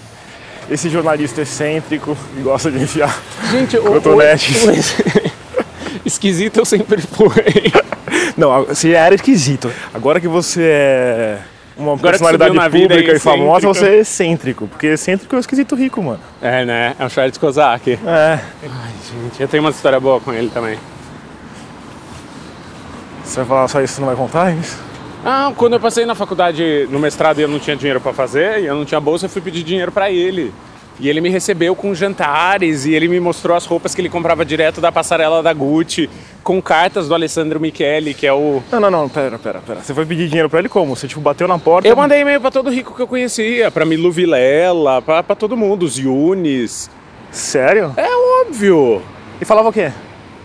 Esse jornalista excêntrico que gosta de enfiar Gente, o- cotonetes. o- Esquisito eu sempre fui. Não, você era esquisito. Agora que você é uma Agora personalidade pública e famosa, você é excêntrico. Porque excêntrico é o esquisito rico, mano. É, né? É o Charles Kozak. É. Ai, gente, eu tenho uma história boa com ele também. Você vai falar só isso, você não vai contar é isso? Ah, quando eu passei na faculdade, no mestrado, e eu não tinha dinheiro pra fazer, e eu não tinha bolsa, eu fui pedir dinheiro pra ele. E ele me recebeu com jantares, e ele me mostrou as roupas que ele comprava direto da passarela da Gucci, com cartas do Alessandro Michele, que é o... Não, não, não, pera, pera, pera. Você foi pedir dinheiro pra ele como? Você, tipo, bateu na porta? Eu mandei e-mail pra todo rico que eu conhecia, pra Milu Vilela, pra, pra todo mundo, os Yunis. Sério? É óbvio. E falava o quê?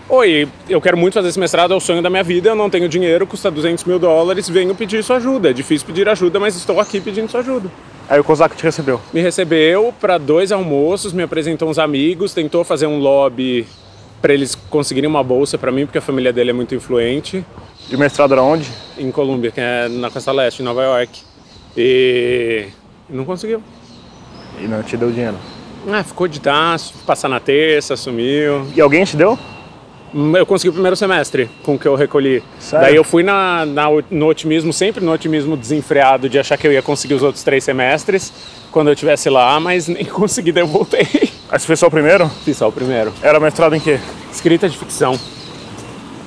Oi, eu quero muito fazer esse mestrado, é o sonho da minha vida, eu não tenho dinheiro, custa 200 mil dólares, venho pedir sua ajuda. É difícil pedir ajuda, mas estou aqui pedindo sua ajuda. Aí o Kozak te recebeu. Me recebeu para dois almoços, me apresentou uns amigos, tentou fazer um lobby para eles conseguirem uma bolsa para mim, porque a família dele é muito influente. E o mestrado era onde? Em Colômbia, que é na Costa Leste, em Nova York. E não conseguiu. E não te deu dinheiro. Ah, ficou de dar, passar na terça, sumiu. E alguém te deu? Hum, Eu consegui o primeiro semestre com o que eu recolhi. Sério? Daí eu fui na, na- no otimismo, sempre no otimismo desenfreado de achar que eu ia conseguir os outros três semestres quando eu estivesse lá, mas nem consegui, daí eu voltei. Aí você fez só o primeiro? Fiz só o primeiro. Era mestrado em quê? Escrita de ficção.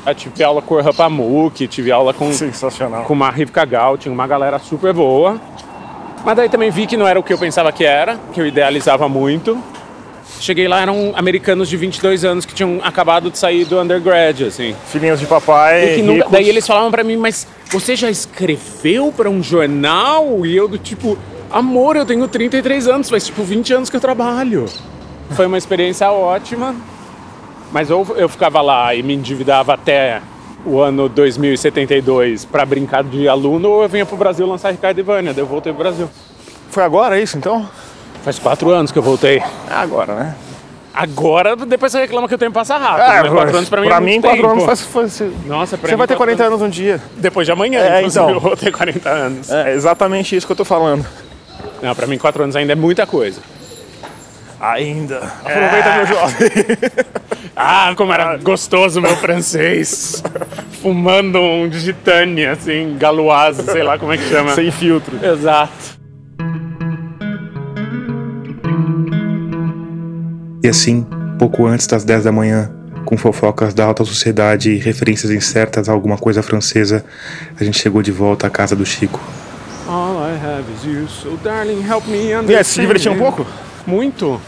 Eu tive aula com o Orhan Pamuk, tive aula com, Sensacional. com uma Rivka Gal, tinha uma galera super boa. Mas daí também vi que não era o que eu pensava que era, que eu idealizava muito. Cheguei lá, eram americanos de 22 anos que tinham acabado de sair do undergrad, assim. Filhinhos de papai. E nunca- daí eles falavam pra mim, mas você já escreveu pra um jornal? E eu do tipo, amor, eu tenho 33 anos, faz tipo 20 anos que eu trabalho. Foi uma experiência ótima, mas ou eu ficava lá e me endividava até o ano 2072 pra brincar de aluno, ou eu vinha pro Brasil lançar Ricardo e Vânia, daí eu voltei pro Brasil. Foi agora isso, então? Faz quatro anos que eu voltei. É agora, né? Agora, depois você reclama que o tempo passa rápido. É, né? Quatro anos pra mim é muito mim, quatro tempo. anos faz. faz Nossa, pra você mim, vai ter quatro 40 anos um dia. Depois de amanhã, É, então. eu vou ter 40 anos. É exatamente isso que eu tô falando. Não, pra mim, quatro anos ainda é muita coisa. Ainda. Aproveita, meu jovem. Ah, como era gostoso meu francês. Fumando um Gitane, assim, galoise, sei lá como é que chama. Sem filtro. Exato. Assim, pouco antes das 10 da manhã, com fofocas da alta sociedade e referências incertas a alguma coisa francesa, a gente chegou de volta à casa do Chico. All I have is you, so darling, help me E aí, understand. se divertir um pouco? Muito.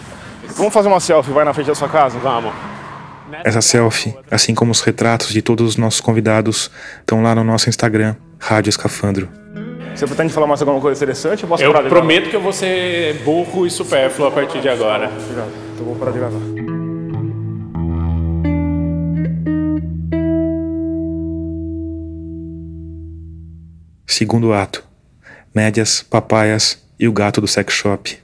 Vamos fazer uma selfie, vai na frente da sua casa? Vamos. Essa selfie, assim como os retratos de todos os nossos convidados, estão lá no nosso Instagram, Rádio Escafandro. Você pretende falar mais alguma coisa interessante? Eu posso Eu prometo que eu vou ser burro e supérfluo a partir de agora. gravar? Então vou parar de gravar. Segundo ato: médias, papaias e o gato do sex shop.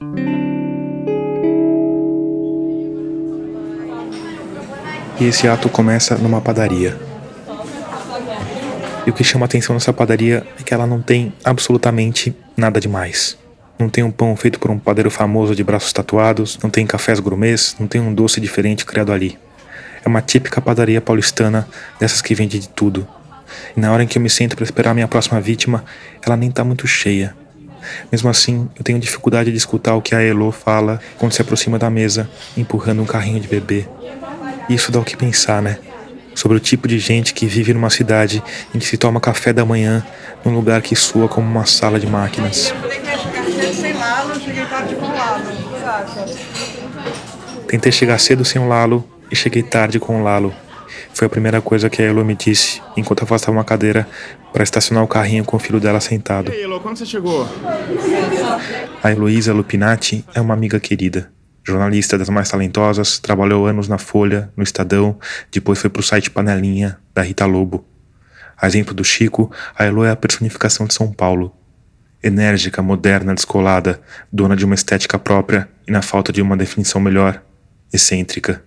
E esse ato começa numa padaria. E o que chama atenção nessa padaria é que ela não tem absolutamente nada demais. Não tem um pão feito por um padeiro famoso de braços tatuados, não tem cafés gourmets, não tem um doce diferente criado ali. É uma típica padaria paulistana, dessas que vende de tudo. E na hora em que eu me sento para esperar minha próxima vítima, ela nem tá muito cheia. Mesmo assim, eu tenho dificuldade de escutar o que a Elo fala quando se aproxima da mesa, empurrando um carrinho de bebê. Isso dá o que pensar, né? Sobre o tipo de gente que vive numa cidade em que se toma café da manhã num lugar que soa como uma sala de máquinas. Sem lalo, cheguei tarde com lalo, saca? Tentei chegar cedo sem o Lalo e cheguei tarde com o Lalo. Foi a primeira coisa que a Elo me disse enquanto afastava uma cadeira para estacionar o carrinho com o filho dela sentado. E aí, Elo, quando você chegou? A Heloísa Lupinati é uma amiga querida. Jornalista das mais talentosas, trabalhou anos na Folha, no Estadão, depois foi pro site Panelinha, da Rita Lobo. A exemplo do Chico, a Elo é a personificação de São Paulo. Enérgica, moderna, descolada, dona de uma estética própria e, na falta de uma definição melhor, excêntrica.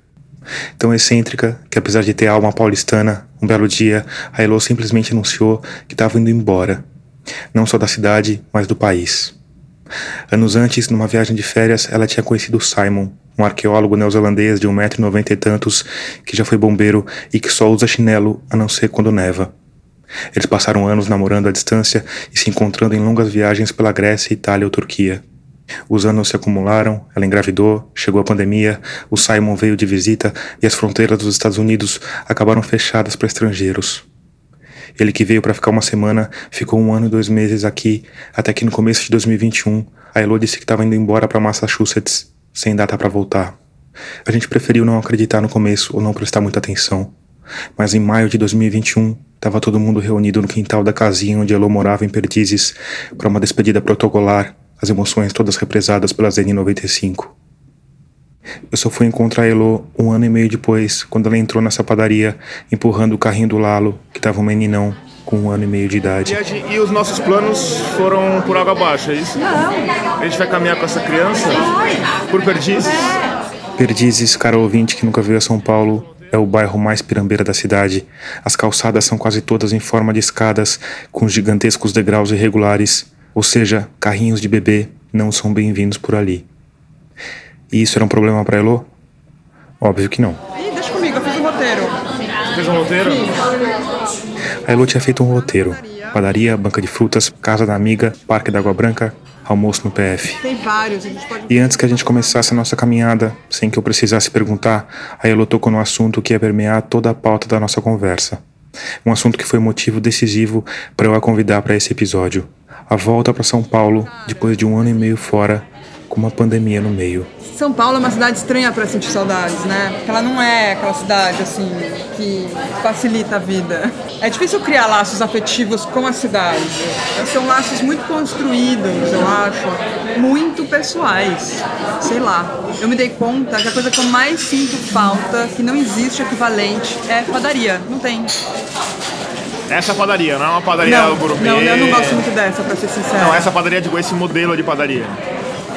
Tão excêntrica que, apesar de ter alma paulistana, um belo dia, a Elo simplesmente anunciou que estava indo embora. Não só da cidade, mas do país. Anos antes, numa viagem de férias, ela tinha conhecido Simon, um arqueólogo neozelandês de um metro e noventa e tantos, que já foi bombeiro e que só usa chinelo a não ser quando neva. Eles passaram anos namorando à distância e se encontrando em longas viagens pela Grécia, Itália ou Turquia. Os anos se acumularam, ela engravidou, chegou a pandemia, o Simon veio de visita e as fronteiras dos Estados Unidos acabaram fechadas para estrangeiros. Ele que veio para ficar uma semana, ficou um ano e dois meses aqui, até que no começo de 2021, a Elo disse que estava indo embora para Massachusetts, sem data para voltar. A gente preferiu não acreditar no começo ou não prestar muita atenção. Mas em maio de 2021, estava todo mundo reunido no quintal da casinha onde Elo morava em Perdizes para uma despedida protocolar, as emoções todas represadas pela N95. Eu só fui encontrar a Elo um ano e meio depois, quando ela entrou nessa padaria, empurrando o carrinho do Lalo, que tava um meninão com um ano e meio de idade. E, e os nossos planos foram por água abaixo, é isso? A gente vai caminhar com essa criança por Perdizes. Perdizes, cara ouvinte que nunca veio a São Paulo, é o bairro mais pirambeira da cidade. As calçadas são quase todas em forma de escadas, com gigantescos degraus irregulares, ou seja, carrinhos de bebê não são bem-vindos por ali. E isso era um problema para Elo? Óbvio que não. Ih, deixa comigo, eu fiz o roteiro. Você fez um roteiro? A Elo tinha feito um roteiro: padaria, banca de frutas, casa da amiga, parque da água branca, almoço no PF. Tem vários, a gente pode. E antes que a gente começasse a nossa caminhada, sem que eu precisasse perguntar, a Elo tocou no assunto que ia permear toda a pauta da nossa conversa. Um assunto que foi motivo decisivo para eu a convidar para esse episódio: a volta para São Paulo depois de um ano e meio fora, com uma pandemia no meio. São Paulo é uma cidade estranha pra sentir saudades, né? Porque ela não é aquela cidade, assim, que facilita a vida. É difícil criar laços afetivos com a cidade. São laços muito construídos, eu acho, muito pessoais. Sei lá. Eu me dei conta que a coisa que eu mais sinto falta, que não existe equivalente, é padaria. Não tem. Essa padaria, não é uma padaria não, gourmet. não, eu não gosto muito dessa, pra ser sincera. Não, essa padaria, digo, esse modelo de padaria.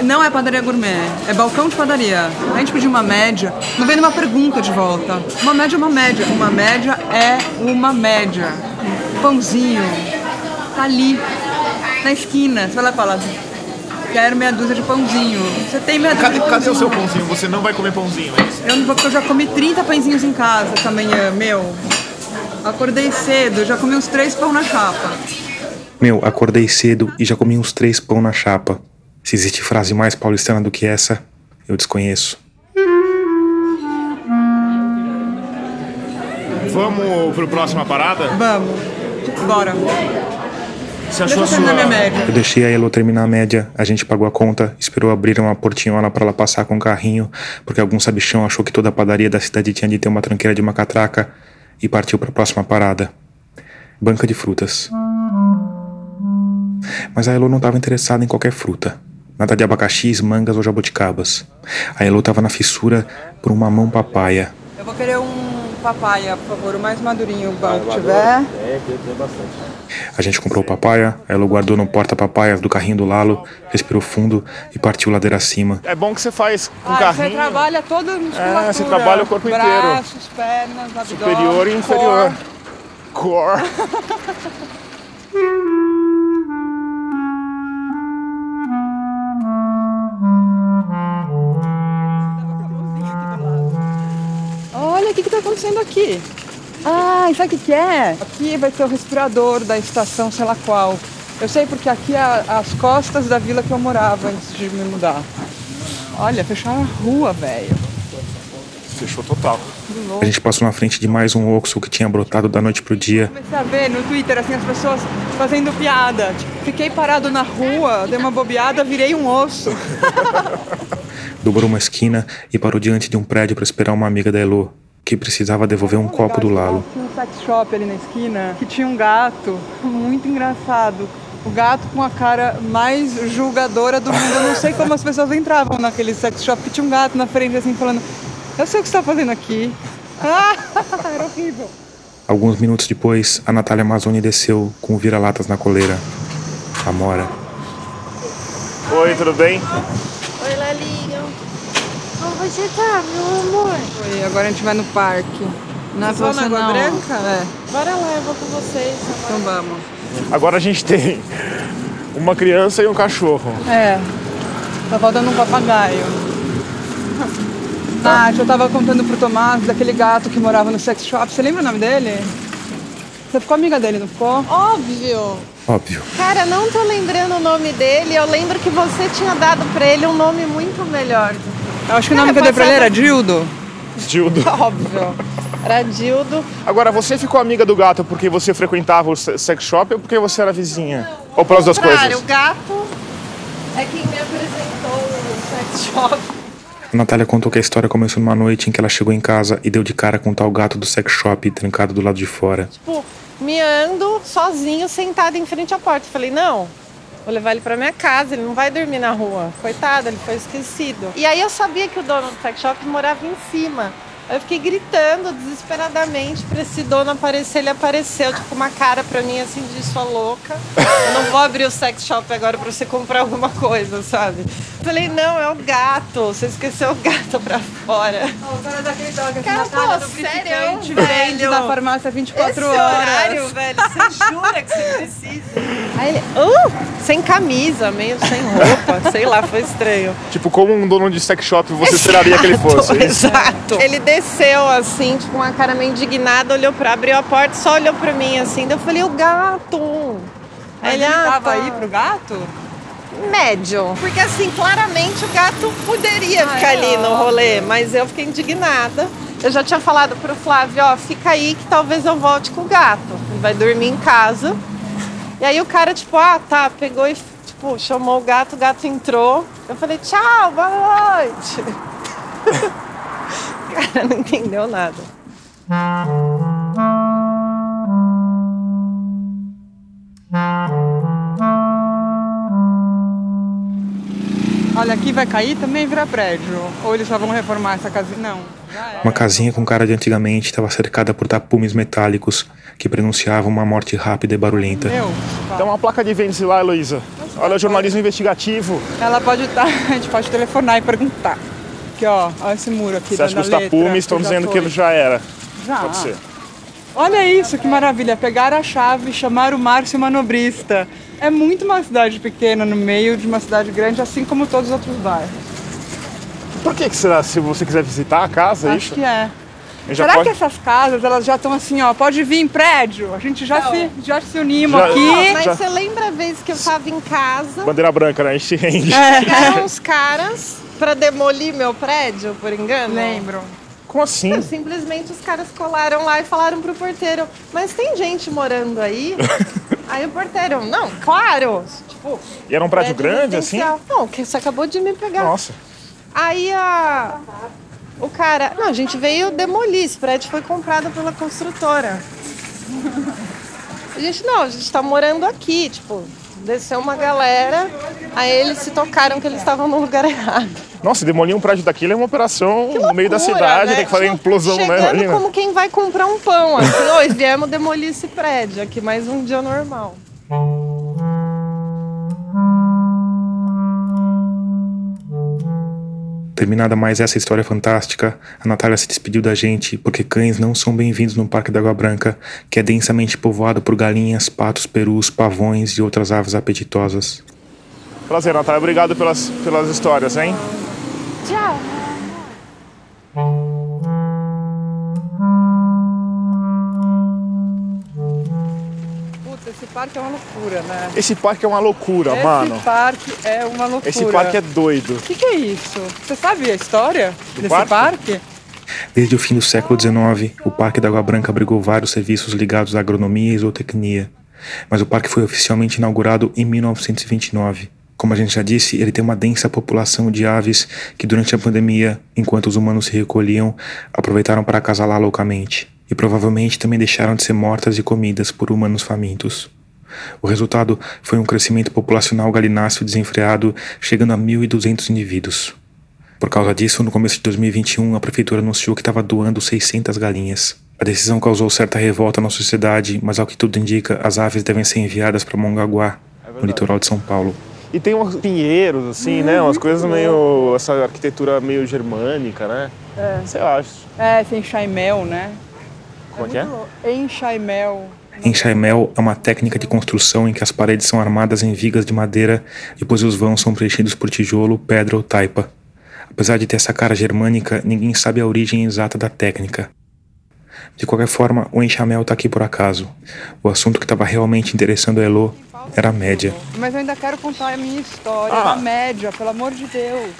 Não é padaria gourmet, é balcão de padaria. A gente pediu uma média, não vem nenhuma pergunta de volta. Uma média é uma média. Uma média é uma média. Pãozinho, tá ali, na esquina. Você vai lá e fala, quero meia dúzia de pãozinho. Você tem meia dúzia Cadê, de cadê o seu pãozinho? pãozinho? Você não vai comer pãozinho, é isso? Eu não vou porque eu já comi 30 pãezinhos em casa essa manhã, meu. Acordei cedo, já comi uns três pão na chapa. Meu, acordei cedo e já comi uns três pão na chapa. Se existe frase mais paulistana do que essa, eu desconheço. Vamos pro próxima parada? Vamos. Bora. Você Deixa achou eu a terminar sua... minha média. Eu deixei a Elo terminar a média, a gente pagou a conta, esperou abrir uma portinhola para ela passar com o carrinho, porque algum sabichão achou que toda a padaria da cidade tinha de ter uma tranqueira de uma catraca e partiu para a próxima parada. Banca de frutas. Mas a Elo não estava interessada em qualquer fruta. Nada de abacaxis, mangas ou jabuticabas. A Elo estava na fissura por um mamão papaya. Eu vou querer um papaya, por favor, o mais madurinho que tiver. É, tem bastante. A gente comprou o papaya, a Elo guardou no porta-papaias do carrinho do Lalo, respirou fundo e partiu ladeira acima. É bom que você faz com Ah, carrinho. você trabalha toda a musculatura. É, você trabalha o corpo inteiro. Braços, pernas, abdômen. Superior e inferior. Core. Olha o que, que tá acontecendo aqui. Ah, e sabe o que, que é? Aqui vai ter o respirador da estação, sei lá qual. Eu sei porque aqui é as costas da vila que eu morava antes de me mudar. Olha, fecharam a rua, velho. Fechou total. A gente passou na frente de mais um oxo que tinha brotado da noite pro dia. Comecei a ver no Twitter, assim, as pessoas fazendo piada. Tipo, fiquei parado na rua, dei uma bobeada, virei um osso. Dobrou uma esquina e parou diante de um prédio para esperar uma amiga da Elo, que precisava devolver um copo do Lalo. Tinha um sex shop ali na esquina que tinha um gato muito engraçado. O gato com a cara mais julgadora do mundo. Eu não sei como as pessoas entravam naquele sex shop que tinha um gato na frente assim falando: Eu sei o que você está fazendo aqui. Ah, era horrível. Alguns minutos depois, a Natália Mazzoni desceu com vira-latas na coleira. Amora. Oi, tudo bem? Você tá, meu amor? Oi, agora a gente vai no parque. Na Vocês vão na Água Branca? É. Bora lá, eu vou com vocês. Então vamos. Agora a gente tem uma criança e um cachorro. É. Tá faltando um papagaio. Ah, eu tava contando pro Tomás daquele gato que morava no sex shop. Você lembra o nome dele? Você ficou amiga dele, não ficou? Óbvio. Óbvio. Cara, não tô lembrando o nome dele. Eu lembro que você tinha dado pra ele um nome muito melhor. Eu acho que o nome que eu dei pra ele era Dildo. Dildo. Óbvio. Era Dildo. Agora, você ficou amiga do gato porque você frequentava o se- sex shop ou porque você era vizinha? Ou pelas duas coisas? O gato é quem me apresentou o sex shop. A Natália contou que a história começou numa noite em que ela chegou em casa e deu de cara com o tal gato do sex shop trancado do lado de fora. Tipo, miando sozinho, sentado em frente à porta. Falei, não, vou levar ele pra minha casa, ele não vai dormir na rua. Coitado, ele foi esquecido. E aí eu sabia que o dono do sex shop morava em cima. Aí eu fiquei gritando desesperadamente pra esse dono aparecer. Ele apareceu, tipo, uma cara pra mim assim de sua louca. Eu não vou abrir o sex shop agora pra você comprar alguma coisa, sabe? Falei, não, é o gato. Você esqueceu o gato pra fora. O cara daquele dog, Cara, Natália, pô, do sério, vende da farmácia 24 Esse horas. horário, velho, você jura que você precisa? Aí ele, "Hã? sem camisa, meio sem roupa, sei lá, foi estranho. Tipo, como um dono de sex shop você esperaria que ele fosse? é isso? Exato. Ele desceu assim, tipo, uma cara meio indignada, olhou pra, abriu a porta, só olhou pra mim assim. Daí eu falei, o gato. Aí ele "Ah, tava tá." aí pro gato? Médio. Porque assim, claramente o gato poderia Ah, ficar ali no óbvio. rolê, mas eu fiquei indignada. Eu já tinha falado pro Flávio, ó, fica aí que talvez eu volte com o gato. Ele vai dormir em casa. E aí o cara, tipo, ah, tá, pegou e, tipo, chamou o gato, o gato entrou. Eu falei, tchau, boa noite. o cara não entendeu nada. Olha, aqui vai cair também vira prédio. Ou eles só vão reformar essa casa? Não. Uma casinha com cara de antigamente estava cercada por tapumes metálicos que prenunciavam uma morte rápida e barulhenta. Meu. Tem uma placa de vende lá, Heloísa. Olha, jornalismo investigativo. Ela pode estar, a gente pode telefonar e perguntar. Aqui, ó, olha esse muro aqui Você acha que os tapumes estão dizendo foi. que ele já era? Já. Pode ser. Olha isso, que maravilha. Pegar a chave e chamar o Márcio Manobrista. É muito uma cidade pequena no meio de uma cidade grande, assim como todos os outros bairros. Por que, que será? Se você quiser visitar a casa, é Acho isso? que é. Já Será pode- que essas casas, elas já estão assim, ó, pode vir em prédio? A gente já, se, já se unimos Já- aqui. Mas Já- você lembra a vez que eu tava em casa? Bandeira branca, né? A gente rende. Chegaram uns caras pra demolir meu prédio, por engano? Lembro. Como assim? Não, simplesmente os caras colaram lá e falaram pro porteiro, mas tem gente morando aí? aí o porteiro, não, claro. Tipo, E era um prédio grande, assim? Não, que você acabou de me pegar. Nossa. Aí a. O cara. Não, a gente veio demolir. Esse prédio foi comprado pela construtora. A gente não, a gente tá morando aqui, tipo, Desceu uma galera, aí eles se tocaram que eles estavam no lugar errado. Nossa, demolir um prédio daquele é uma operação Que no meio da loucura, cidade, né? tem que fazer implosão, né? Chegando Imagina. como quem vai comprar um pão. Assim, Oi, viemos demolir esse prédio aqui, mais um dia normal. Terminada mais essa história fantástica, a Natália se despediu da gente porque cães não são bem-vindos no Parque da Água Branca, que é densamente povoado por galinhas, patos, perus, pavões e outras aves apetitosas. Prazer, Natália. Obrigado pelas, pelas histórias, hein? Tchau. Parque é uma loucura, né? Esse parque é uma loucura, Esse mano. parque é uma loucura. Esse parque é doido. O que, que é isso? Você sabe a história desse parque? parque? Desde o fim do século XIX, o Parque da Água Branca abrigou vários serviços ligados à agronomia e zootecnia. Mas o parque foi oficialmente inaugurado em 1929. Como a gente já disse, ele tem uma densa população de aves que, durante a pandemia, enquanto os humanos se recolhiam, aproveitaram para acasalar loucamente. E provavelmente também deixaram de ser mortas e comidas por humanos famintos. O resultado foi um crescimento populacional galináceo desenfreado, chegando a 1.200 indivíduos. Por causa disso, no começo de 2021, a prefeitura anunciou que estava doando 600 galinhas. A decisão causou certa revolta na sociedade, mas ao que tudo indica, as aves devem ser enviadas para Mongaguá, no litoral de São Paulo. E tem uns pinheiros, assim, né? Umas coisas meio. essa arquitetura meio germânica, né? É. Você acha? É, tem chaimel, né? Como é que é? Enxaimel. Enxaimel é uma técnica de construção em que as paredes são armadas em vigas de madeira, depois os vãos são preenchidos por tijolo, pedra ou taipa. Apesar de ter essa cara germânica, ninguém sabe a origem exata da técnica. De qualquer forma, o enxamel está aqui por acaso. O assunto que estava realmente interessando a Elo era a média. Mas eu ainda quero contar a minha história Ah. da média, pelo amor de Deus.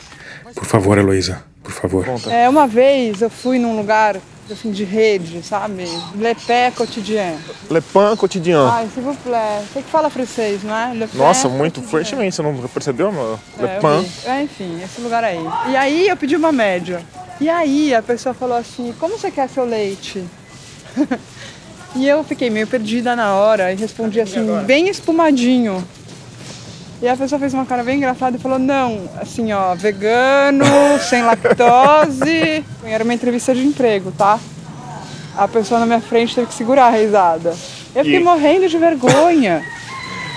Por favor, Heloísa, por favor. É, uma vez eu fui num lugar assim, de rede, sabe? Le Pé Quotidien. Le Pain Quotidien. Ai, s'il vous plaît. Você que fala francês, não é? Le Nossa, muito fortemente, você não percebeu, meu? É, Le eu Pain. É, enfim, esse lugar aí. E aí eu pedi uma média. E aí a pessoa falou assim, como você quer seu leite? e eu fiquei meio perdida na hora e respondi assim, bem espumadinho. E a pessoa fez uma cara bem engraçada e falou, não, assim ó, vegano, sem lactose. Era uma entrevista de emprego, tá? A pessoa na minha frente teve que segurar a risada. Eu fiquei E- morrendo de vergonha.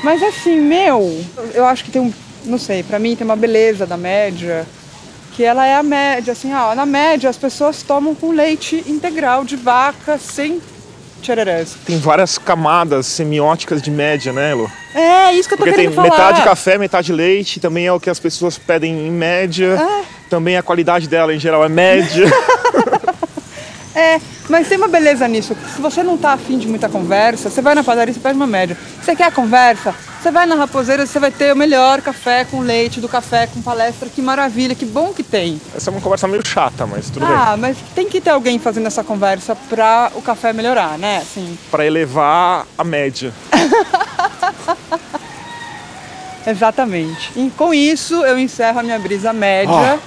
Mas assim, meu, eu acho que tem um, não sei, pra mim tem uma beleza da média, que ela é a média, assim, ó, na média as pessoas tomam com leite integral de vaca, sem tchererés. Tem várias camadas semióticas de média, né, Elo? É, isso que eu tô Porque tem querendo falar. metade café, metade leite, também é o que as pessoas pedem em média. É. Também a qualidade dela em geral é média. É, mas tem uma beleza nisso. Se você não tá afim de muita conversa, você vai na padaria e você pede uma média. Você quer conversa? Você vai na raposeira, você vai ter o melhor café com leite do café com palestra. Que maravilha, que bom que tem. Essa é uma conversa meio chata, mas tudo ah, bem. mas tem que ter alguém fazendo essa conversa pra o café melhorar, né? Assim, Pra elevar a média. exatamente. E com isso eu encerro a minha brisa média.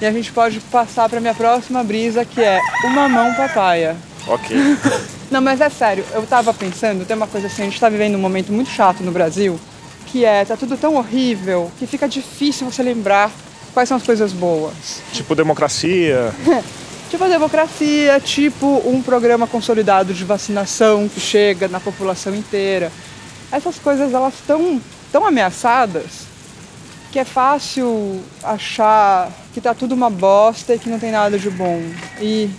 E a gente pode passar pra minha próxima brisa, que é o mamão papaya. Ok. Não, mas é sério, eu tava pensando, tem uma coisa assim, a gente tá vivendo um momento muito chato no Brasil, que é, tá tudo tão horrível que fica difícil você lembrar quais são as coisas boas. Tipo democracia. Tipo a democracia, tipo um programa consolidado de vacinação que chega na população inteira. Essas coisas, elas estão tão ameaçadas que é fácil achar que tá tudo uma bosta e que não tem nada de bom. E,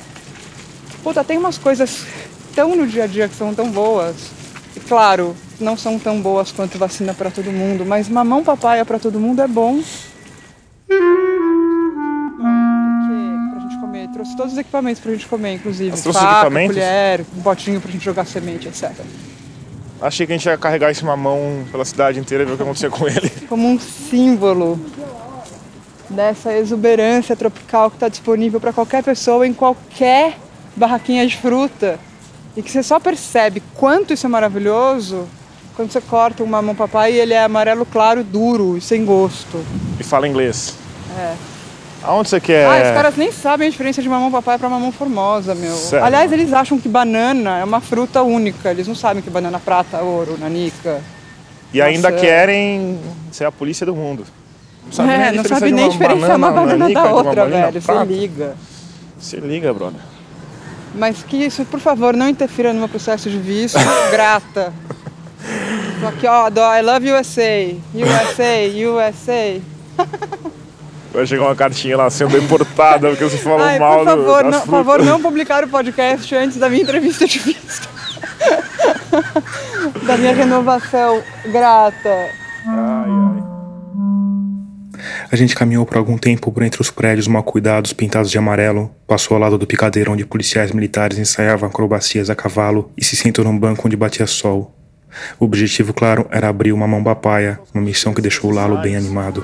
puta, tem umas coisas tão no dia a dia que são tão boas. E claro, não são tão boas quanto vacina pra todo mundo, mas mamão papaya pra todo mundo é bom. Porque pra gente comer, trouxe todos os equipamentos pra gente comer, inclusive. Faca, equipamentos? colher, um potinho pra gente jogar semente, etc. Achei que a gente ia carregar esse mamão pela cidade inteira e ver o que acontecia com ele. como um símbolo dessa exuberância tropical que está disponível para qualquer pessoa em qualquer barraquinha de fruta. E que você só percebe quanto isso é maravilhoso quando você corta um mamão papai e ele é amarelo claro, duro e sem gosto. E fala inglês. É. Aonde você quer? Ah, os caras nem sabem a diferença de mamão papai para mamão formosa, meu. Sério? Aliás, eles acham que banana é uma fruta única. Eles não sabem que banana prata, ouro, nanica. E ainda Maçã. querem ser a polícia do mundo. Não é, a não diferença sabe nem diferenciar uma banana nanica da de uma outra, banana velho. Você prata. liga. Se liga, brother. Mas que isso, por favor, não interfira no meu processo de visto. Grata. Tô aqui, ó, do I love USA. USA, USA. Vai chegar uma cartinha lá sendo deportada porque você falou Ai, mal por do- favor, das não, por favor, não publicar o podcast antes da minha entrevista de visto. da minha renovação grata. A gente caminhou por algum tempo por entre os prédios mal cuidados pintados de amarelo, passou ao lado do picadeiro onde policiais militares ensaiavam acrobacias a cavalo e se sentou num banco onde batia sol. O objetivo, claro, era abrir uma mão papaya, uma missão que deixou o Lalo bem animado.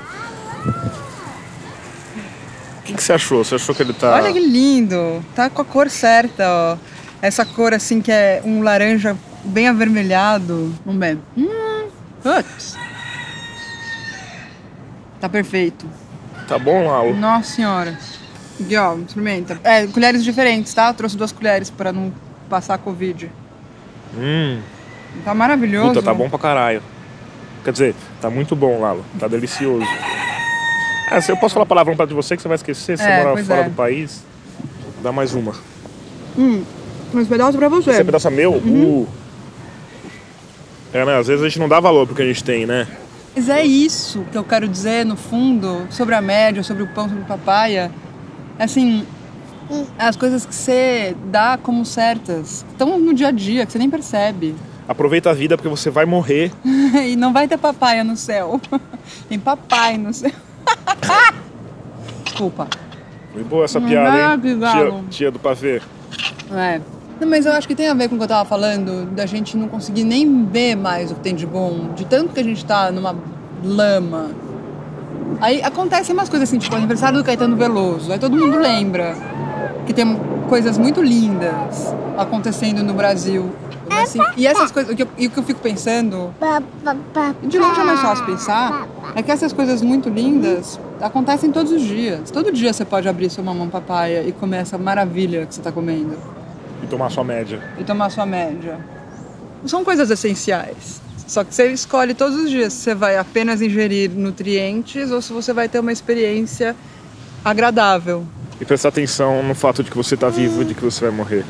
O que, que você achou? Você achou que ele tá. Olha que lindo. Tá com a cor certa, ó. Essa cor assim que é um laranja bem avermelhado. Vamos ver. Hum, putz. Tá perfeito. Tá bom, Lalo? Nossa senhora. Aqui, ó, experimenta. É, colheres diferentes, tá? Eu trouxe duas colheres pra não passar Covid. Hum, Tá maravilhoso. puta, tá bom pra caralho. Quer dizer, tá muito bom, Lalo. Tá delicioso. Ah, eu posso falar palavrão perto de você que você vai esquecer, você É, mora fora é. do país. Dá mais uma. Hum, mas pedaço pra você. Esse pedaço é meu? Uhum. Uh. É, né? Às vezes a gente não dá valor pro que a gente tem, né? Mas é isso que eu quero dizer, no fundo, sobre a média, sobre o pão, sobre o papaya. Assim, as coisas que você dá como certas, estão no dia a dia, que você nem percebe. Aproveita a vida porque você vai morrer. e não vai ter papaya no céu. Tem papai no céu. Desculpa. Foi boa essa Não piada, hein? Tia, tia do pavê. É. Não, mas eu acho que tem a ver com o que eu tava falando, da gente não conseguir nem ver mais o que tem de bom, de tanto que a gente tá numa lama. Aí acontecem umas coisas assim, tipo o aniversário do Caetano Veloso, aí todo mundo lembra que tem coisas muito lindas acontecendo no Brasil. Assim. e essas coisas, o que eu- o que eu fico pensando, de longe é mais fácil pensar, é que essas coisas muito lindas acontecem todos os dias. Todo dia você pode abrir sua mamão papaya e comer essa maravilha que você está comendo E tomar sua média. e tomar sua média. São coisas essenciais. Só que você escolhe todos os dias se você vai apenas ingerir nutrientes ou se você vai ter uma experiência agradável. E prestar atenção no fato de que você tá vivo e de que você vai morrer.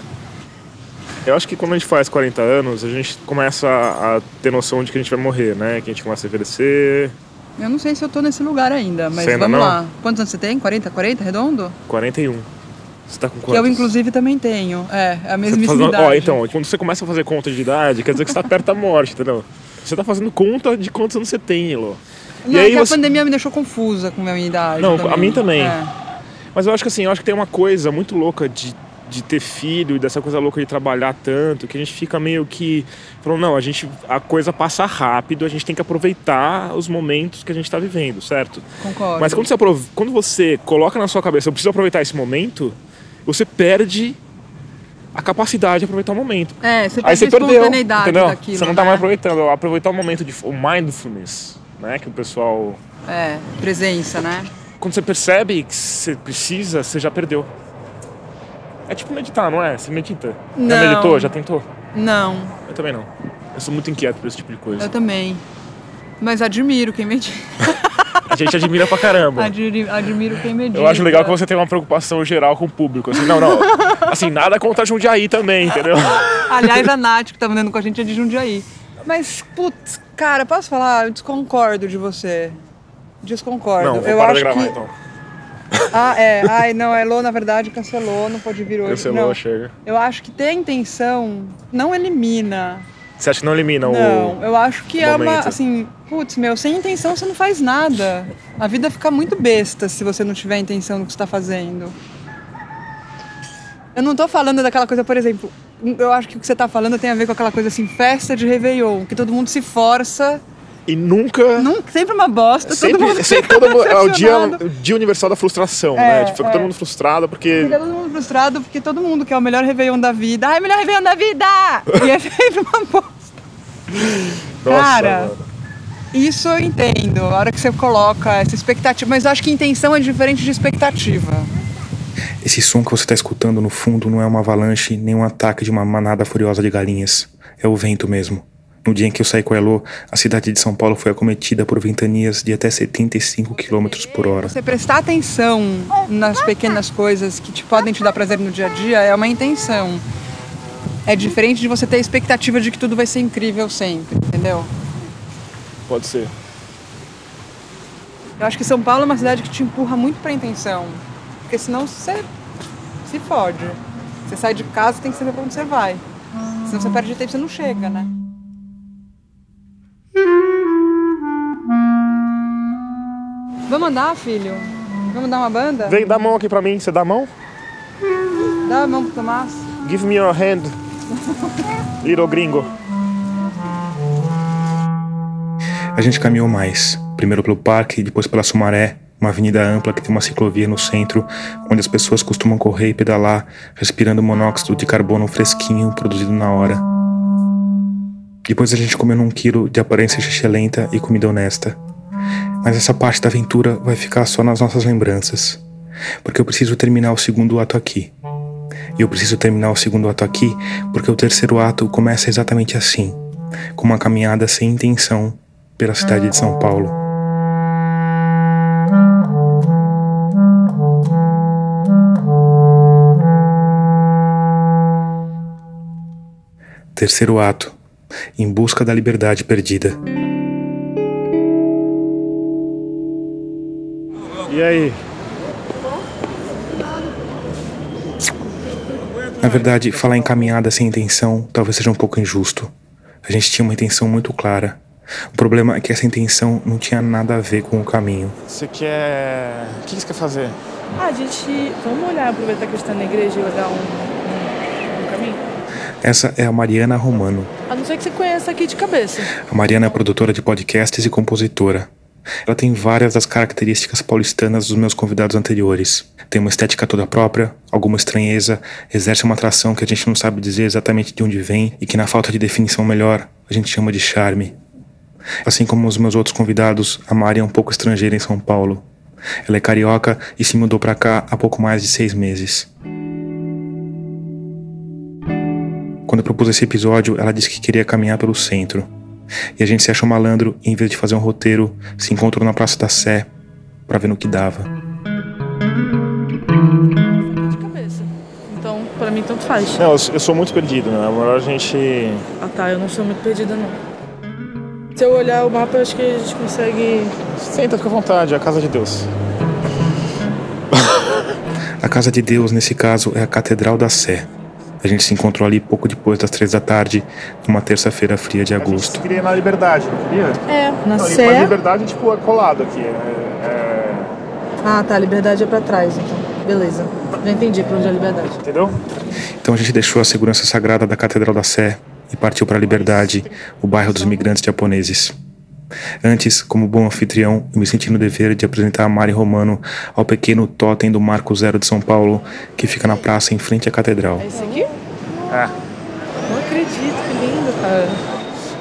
Eu acho que quando a gente faz 40 anos, a gente começa a ter noção de que a gente vai morrer, né? Que a gente começa a envelhecer. Eu não sei se eu tô nesse lugar ainda, mas Você ainda vamos não? lá. Quantos anos você tem? 40? 40? Redondo? 41. Você tá com Que quantos? eu, inclusive, também tenho. É, é a Você mesma tá fazendo- idade. Ó, então, quando você começa a fazer conta de idade, quer dizer que você tá perto da morte, entendeu? Você tá fazendo conta de quantos anos você tem, Elô. Não, é que a pandemia me deixou confusa com a minha idade. Não, também. a mim também. É. Mas eu acho que assim, eu acho que tem uma coisa muito louca de, de ter filho e dessa coisa louca de trabalhar tanto, que a gente fica meio que falando, não, a gente a coisa passa rápido, a gente tem que aproveitar os momentos que a gente tá vivendo, certo? Concordo. Mas quando você, quando você coloca na sua cabeça, eu preciso aproveitar esse momento, você perde a capacidade de aproveitar o momento. É, você Aí você a perdeu, entendeu? daquilo, você não tá né? mais aproveitando, aproveitar o momento de o mindfulness, né, que o pessoal É, presença, né? quando você percebe que você precisa, você já perdeu. É tipo meditar, não é? Você medita. Já Não. meditou? Já tentou? Não, Eu também não. Eu sou muito inquieto por esse tipo de coisa. eu também. Mas admiro quem medita. A gente admira pra caramba. Admiro, admiro quem medita. Eu acho legal que você tem uma preocupação geral com o público. Assim, não, não. Assim, nada contra Jundiaí também, entendeu? Aliás, a Nath, que tá mandando com a gente, é de Jundiaí. Mas, putz, cara, posso falar? Eu desconcordo de você. Desconcordo. Não, eu acho gravar que... então. Ah, é. Ai, não, a Elô, na verdade, cancelou, não pode vir hoje. Cancelou, não. chega. Eu acho que ter a intenção não elimina. Você acha que não elimina Não, o. eu acho que é uma, assim, putz, meu, sem intenção você não faz nada. A vida fica muito besta se você não tiver intenção no que você tá fazendo. Eu não tô falando daquela coisa, por exemplo, eu acho que o que você tá falando tem a ver com aquela coisa assim, festa de Réveillon, que todo mundo se força. E nunca. Nunca, sempre uma bosta, todo mundo Sempre, sempre todo mundo, é o dia, o dia universal da frustração, É, né? Tipo, fica é. todo mundo frustrado porque. Fica todo mundo frustrado porque todo mundo quer o melhor Réveillon da vida. Ai, melhor Réveillon da vida! E é sempre uma bosta. Nossa, Cara, mano. Isso eu entendo, a hora que você coloca essa expectativa. Mas eu acho que intenção é diferente de expectativa. Esse som que você está escutando no fundo não é uma avalanche nem um ataque de uma manada furiosa de galinhas. É o vento mesmo. No dia em que eu saí com a Elô, a cidade de São Paulo foi acometida por ventanias de até 75 km por hora. Você prestar atenção nas pequenas coisas que te podem te dar prazer no dia a dia é uma intenção. É diferente de você ter a expectativa de que tudo vai ser incrível sempre, entendeu? Pode ser. Eu acho que São Paulo é uma cidade que te empurra muito pra intenção. Porque senão você se fode. Você sai de casa tem que saber pra onde você vai. Senão você perde tempo e você não chega, né? Vamos andar, filho? Vamos dar uma banda? Vem, dá a mão aqui pra mim. Você dá a mão? Dá a mão pro Tomás. Give me your hand, little gringo. A gente caminhou mais, primeiro pelo parque, depois pela Sumaré, uma avenida ampla que tem uma ciclovia no centro, onde as pessoas costumam correr e pedalar, respirando monóxido de carbono fresquinho produzido na hora. Depois a gente comeu num quilo de aparência lenta e comida honesta. Mas essa parte da aventura vai ficar só nas nossas lembranças, porque eu preciso terminar o segundo ato aqui. E eu preciso terminar o segundo ato aqui porque o terceiro ato começa exatamente assim, com uma caminhada sem intenção pela cidade de São Paulo. Terceiro ato, em busca da liberdade perdida. E aí? Na verdade, falar em caminhada sem intenção talvez seja um pouco injusto. A gente tinha uma intenção muito clara. O problema é que essa intenção não tinha nada a ver com o caminho. Você quer. O que você quer fazer? Ah, a gente. Vamos olhar, aproveitar que a gente tá na igreja e olhar um, caminho? Essa é a Mariana Romano. A não ser que você conheça aqui de cabeça. A Mariana é produtora de podcasts e compositora. Ela tem várias das características paulistanas dos meus convidados anteriores. Tem uma estética toda própria, alguma estranheza, exerce uma atração que a gente não sabe dizer exatamente de onde vem e que, na falta de definição melhor, a gente chama de charme. Assim como os meus outros convidados, a Mari é um pouco estrangeira em São Paulo. Ela é carioca e se mudou para cá há pouco mais de seis meses. Quando eu propus esse episódio, ela disse que queria caminhar pelo centro. E a gente se achou malandro e, em vez de fazer um roteiro, se encontrou na Praça da Sé para ver no que dava. De cabeça. Então, pra mim, tanto faz. Não, eu, eu sou muito perdido, né? É melhor a gente. Ah tá, eu não sou muito perdida, não. Se eu olhar o mapa, eu acho que a gente consegue. Senta, fica à vontade, é a casa de Deus. A casa de Deus, nesse caso, é a Catedral da Sé. A gente se encontrou ali pouco depois das três da tarde, numa terça-feira fria de agosto. Eu queria ir na Liberdade, não queria? É, na não, Sé. Mas Liberdade, tipo, é colado aqui. É, é... Ah tá, liberdade é pra trás, então. Beleza. Já entendi pra onde é a liberdade. Entendeu? Então a gente deixou a segurança sagrada da Catedral da Sé e partiu para a Liberdade, o bairro dos imigrantes japoneses. Antes, como bom anfitrião, eu me senti no dever de apresentar a Mari Romano ao pequeno totem do Marco Zero de São Paulo, que fica na praça em frente à catedral. É esse aqui? É. Não acredito, que lindo, cara.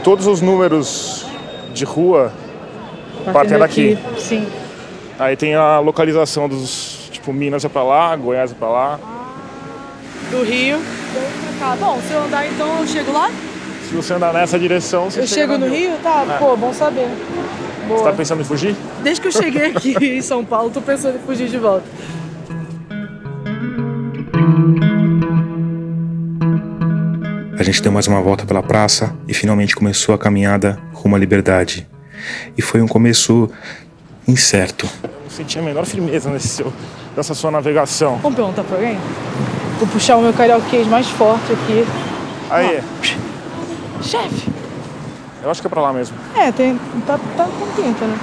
Todos os números de rua partem Partem daqui. daqui, Sim. Aí tem a localização dos. Tipo, Minas é pra lá, Goiás é pra lá. Do Rio. Bom, se eu andar então eu chego lá? Se você andar nessa direção, você eu chega chego no Rio? Tá, É. pô, bom saber. Boa. Você tá pensando em fugir? Desde que eu cheguei aqui em São Paulo, tô pensando em fugir de volta. A gente deu mais uma volta pela praça e finalmente começou a caminhada rumo à liberdade. E foi um começo incerto. Não senti a menor firmeza nesse seu, nessa sua navegação. Vamos perguntar pra alguém? Vou puxar o meu carioquês mais forte aqui. Aí, Chefe! eu acho que é pra lá mesmo. É, tem, tá, tá com pinta, né?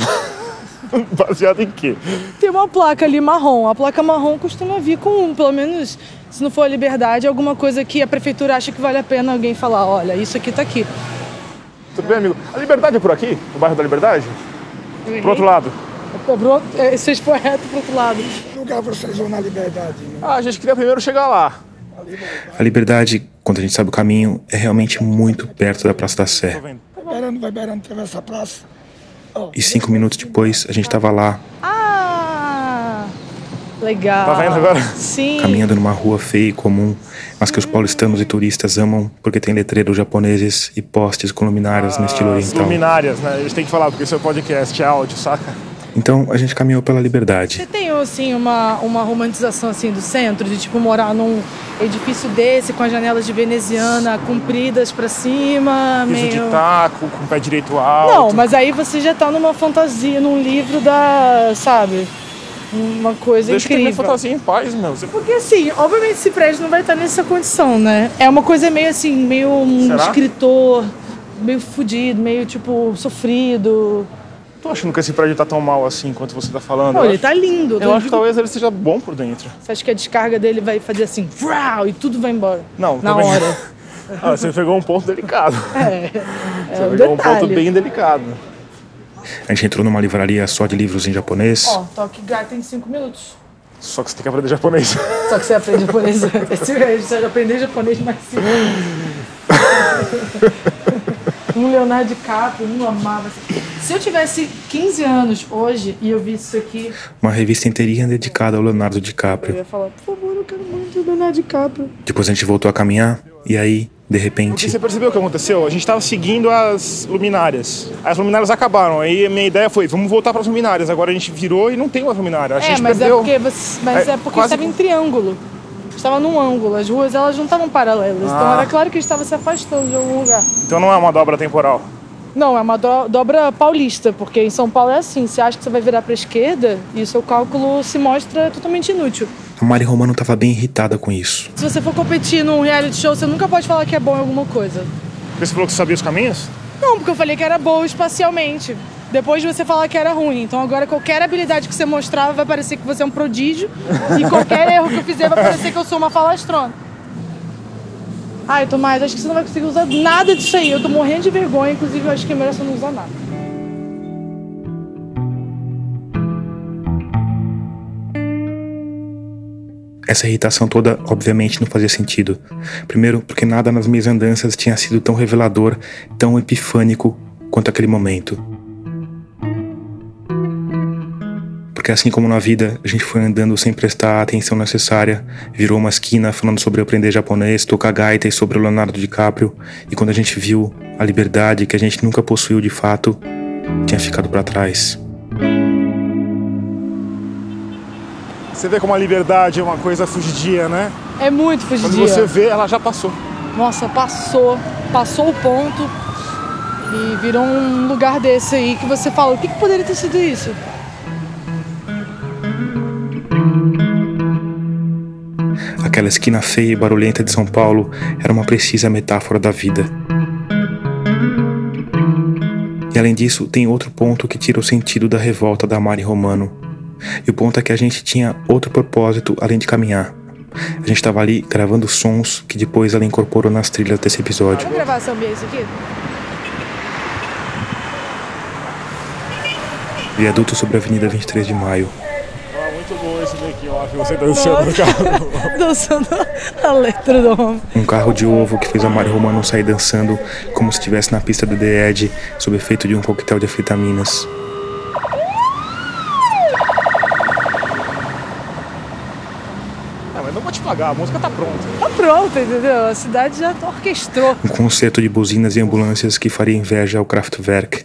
Baseado em quê? Tem uma placa ali marrom. A placa marrom costuma vir com um, pelo menos, se não for a liberdade, alguma coisa que a prefeitura acha que vale a pena alguém falar, olha, isso aqui tá aqui. Tudo bem, amigo? A Liberdade é por aqui? O bairro da Liberdade? Pro outro lado. É pro- é, Vocês foi reto pro outro lado. lugar vocês vão na liberdade? Né? Ah, a gente queria primeiro chegar lá. A liberdade, quando a gente sabe o caminho, é realmente muito perto da Praça da Sé. Vai beirando, vai beirando, atravessa a praça. E cinco minutos depois, a gente estava lá, Ah! Legal. Tá vendo agora? Sim. Caminhando numa rua feia e comum, mas que os paulistanos e turistas amam porque tem letreiros japoneses e postes com luminárias no estilo oriental. luminárias, né? A gente tem que falar porque isso é podcast, é áudio, saca? Então a gente caminhou pela liberdade. Você tem assim uma, uma romantização assim do centro de tipo morar num edifício desse com as janelas de veneziana compridas pra cima, Piso meio de taco, com o pé direito alto. Não, mas aí você já tá numa fantasia, num livro da, sabe? Uma coisa Deixa eu ter minha incrível. fantasia em paz, meu. Você- Porque assim, obviamente esse prédio não vai estar nessa condição, né? É uma coisa meio assim, meio um Será? escritor, meio fudido, meio tipo sofrido. Tô achando que esse prédio tá tão mal assim quanto você tá falando. Pô, ele acho- tá lindo. Eu acho que talvez ele seja bom por dentro. Você acha que a descarga dele vai fazer assim, vrau, e tudo vai embora? Não, Na também- hora. ah, você pegou um ponto delicado. É. Você É um pegou um ponto detalhe. bem delicado. A gente entrou numa livraria só de livros em japonês. Ó, toque gato em 5 minutos. Só que você tem que aprender japonês. Só que você aprende japonês antes. Você vai aprender japonês mais cedo. Um Leonardo DiCaprio, um amava. Se eu tivesse 15 anos hoje e eu visse isso aqui, Uma revista inteirinha dedicada ao Leonardo eu DiCaprio. ia falar, por favor, eu quero muito o Leonardo DiCaprio. Depois a gente voltou a caminhar e aí, de Porque repente, você percebeu o que aconteceu? A gente tava seguindo as luminárias. As luminárias acabaram. Aí a minha ideia foi, vamos voltar para as luminárias. Agora a gente virou e não tem mais luminária. A É, gente mas perdeu. é porque, você, mas É, é porque quase estava em triângulo. Estava num ângulo. As ruas elas não estavam paralelas. Então Ah. era claro que estava se afastando de algum lugar. Então não é uma dobra temporal. Não, é uma do- dobra paulista, porque em São Paulo é assim. Você acha que você vai virar para a esquerda e o seu cálculo se mostra totalmente inútil. a Mari Romano tava bem irritada com isso. Se você for competir num reality show, você nunca pode falar que é bom em alguma coisa. Você falou que você sabia os caminhos? Não, porque eu falei que era boa espacialmente. Depois de você falar que era ruim. Então agora qualquer habilidade que você mostrar vai parecer que você é um prodígio. e qualquer erro que eu fizer vai parecer que eu sou uma falastrona. Ai, Tomás, acho que você não vai conseguir usar nada disso aí. Eu tô morrendo de vergonha, inclusive eu acho que é melhor você não usar nada. Essa irritação toda, obviamente, não fazia sentido. Primeiro, porque nada nas minhas andanças tinha sido tão revelador, tão epifânico quanto aquele momento. Porque assim como na vida, a gente foi andando sem prestar a atenção necessária, virou uma esquina falando sobre aprender japonês, tocar gaita e sobre o Leonardo DiCaprio, e quando a gente viu a liberdade que a gente nunca possuiu de fato, tinha ficado para trás. Você vê como a liberdade é uma coisa fugidia, né? É muito Quando fugidia. você vê, ela já passou. Nossa, passou. Passou o ponto e virou um lugar desse aí que você fala, o que, que poderia ter sido isso? Aquela esquina feia e barulhenta de São Paulo era uma precisa metáfora da vida. E além disso, tem outro ponto que tira o sentido da revolta da Mari Romano. E o ponto é que a gente tinha outro propósito além de caminhar. A gente estava ali gravando sons que depois ela incorporou nas trilhas desse episódio. Vamos gravar essa ambiente aqui? Viaduto sobre a Avenida 23 de Maio. Ah, muito bom esse ó. Você dançando no carro. Dançando a letra do homem. Um carro de ovo que fez a Mari Romano sair dançando como se estivesse na pista do The Edge, sob efeito de um coquetel de anfetaminas. Não, não vou te pagar, a música tá pronta. Tá pronto, entendeu? A cidade já orquestrou. Um concerto de buzinas e ambulâncias que faria inveja ao Kraftwerk.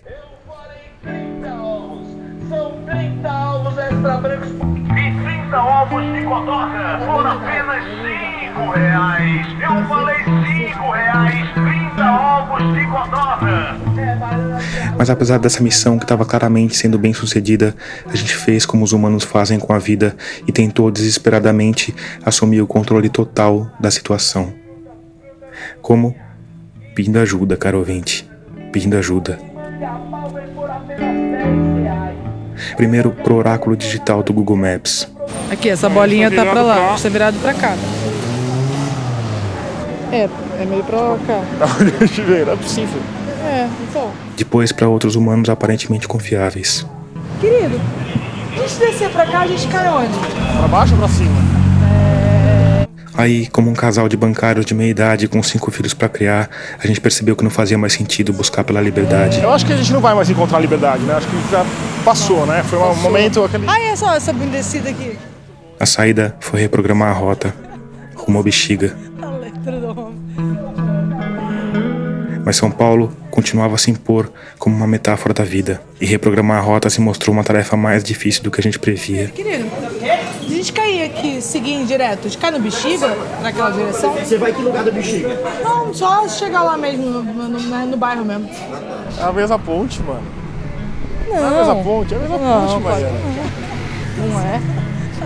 São 30 ovos extra brancos e 30 ovos de codorna por apenas 5 reais. Eu falei 5 reais, 30 ovos de codorna. Mas apesar dessa missão que estava claramente sendo bem sucedida, a gente fez como os humanos fazem com a vida e tentou desesperadamente assumir o controle total da situação. Como? Pedindo ajuda, caro ouvinte. Pedindo ajuda. Primeiro pro oráculo digital do Google Maps. Aqui, essa bolinha tá pra lá, está virado pra cá. É, é meio pra cá. Não é possível. É, então. Depois para outros humanos aparentemente confiáveis. Querido, a gente descer pra cá, a gente cai onde? Pra baixo ou pra cima? Aí, como um casal de bancários de meia idade com cinco filhos para criar, a gente percebeu que não fazia mais sentido buscar pela liberdade. Eu acho que a gente não vai mais encontrar liberdade, né? Acho que já passou, né? Foi um momento aquele. Ah, é só essa descida aqui. A saída foi reprogramar a rota, rumo ao Bexiga. A letra do homem. Mas São Paulo continuava a se impor como uma metáfora da vida, e reprogramar a rota se mostrou uma tarefa mais difícil do que a gente previa. Querido, a gente cair aqui, seguir em direto, a gente cai no Bexiga, naquela direção? Você vai que lugar do Bexiga? Não, só chegar lá mesmo, no, no, no- no bairro mesmo. É a mesma ponte, mano. Não. é a mesma ponte, é a mesma Não, ponte, Mariana. Não é.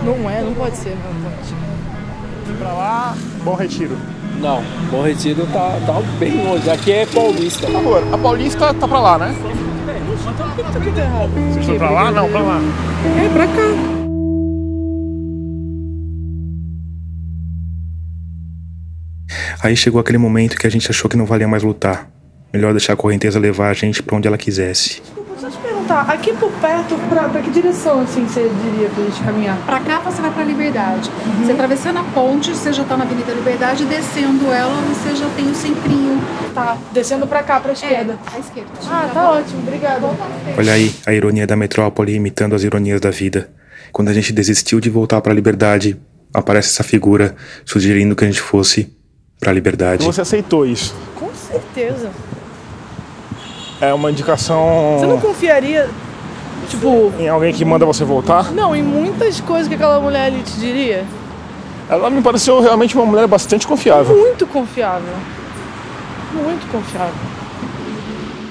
Não é, não pode ser, não pode. Pra lá, Bom Retiro. Não, Bom Retiro tá, tá bem longe. Aqui é Paulista. Amor, a Paulista tá pra lá, né? Tá? Vocês foram pra lá? Não, pra lá. É, pra cá. Aí chegou aquele momento que a gente achou que não valia mais lutar. Melhor deixar a correnteza levar a gente pra onde ela quisesse. Deixa eu te perguntar, aqui por perto, pra, pra que direção, assim, você diria pra gente caminhar? Pra cá você vai pra Liberdade. Você atravessando a ponte, você já tá na Avenida Liberdade, descendo ela, você já tem o centrinho. Tá, descendo pra cá, pra esquerda. É, à esquerda. Ah, tá ótimo, obrigada. Olha aí a ironia da metrópole imitando as ironias da vida. Quando a gente desistiu de voltar pra liberdade, aparece essa figura sugerindo que a gente fosse pra liberdade. E você aceitou isso. Com certeza. É uma indicação. Você não confiaria, tipo... Em alguém que manda você voltar? Não, em muitas coisas que aquela mulher ali te diria. Ela me pareceu realmente uma mulher bastante confiável. Muito confiável. Muito confiável.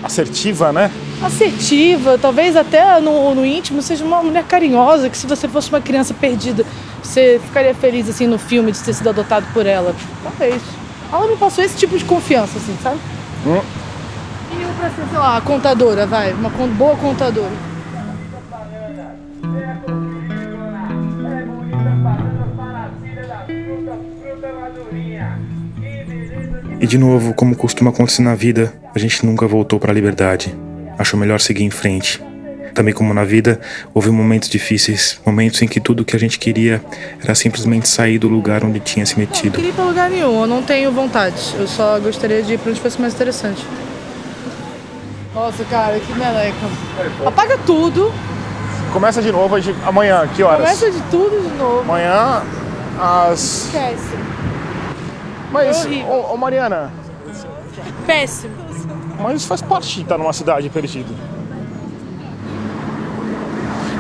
Assertiva, né? Assertiva, talvez até no, no íntimo seja uma mulher carinhosa, que se você fosse uma criança perdida, você ficaria feliz assim no filme de ter sido adotado por ela. Talvez. Ela me passou esse tipo de confiança, assim, sabe? Hum. E eu pra ser, sei lá, contadora, vai, uma boa contadora. E de novo, como costuma acontecer na vida, a gente nunca voltou pra liberdade. Achou melhor seguir em frente. Também como na vida, houve momentos difíceis, momentos em que tudo que a gente queria era simplesmente sair do lugar onde tinha se Não metido. queria ir pra lugar nenhum, eu não tenho vontade. Eu só gostaria de ir pra onde fosse mais interessante. Nossa, cara, que meleca. Apaga tudo, Começa de novo a amanhã, que horas? começa de tudo de novo. Amanhã às. Esquece. Mas, Horrível. ô, ô Mariana, Péssimo. mas isso faz parte de estar numa cidade perdida.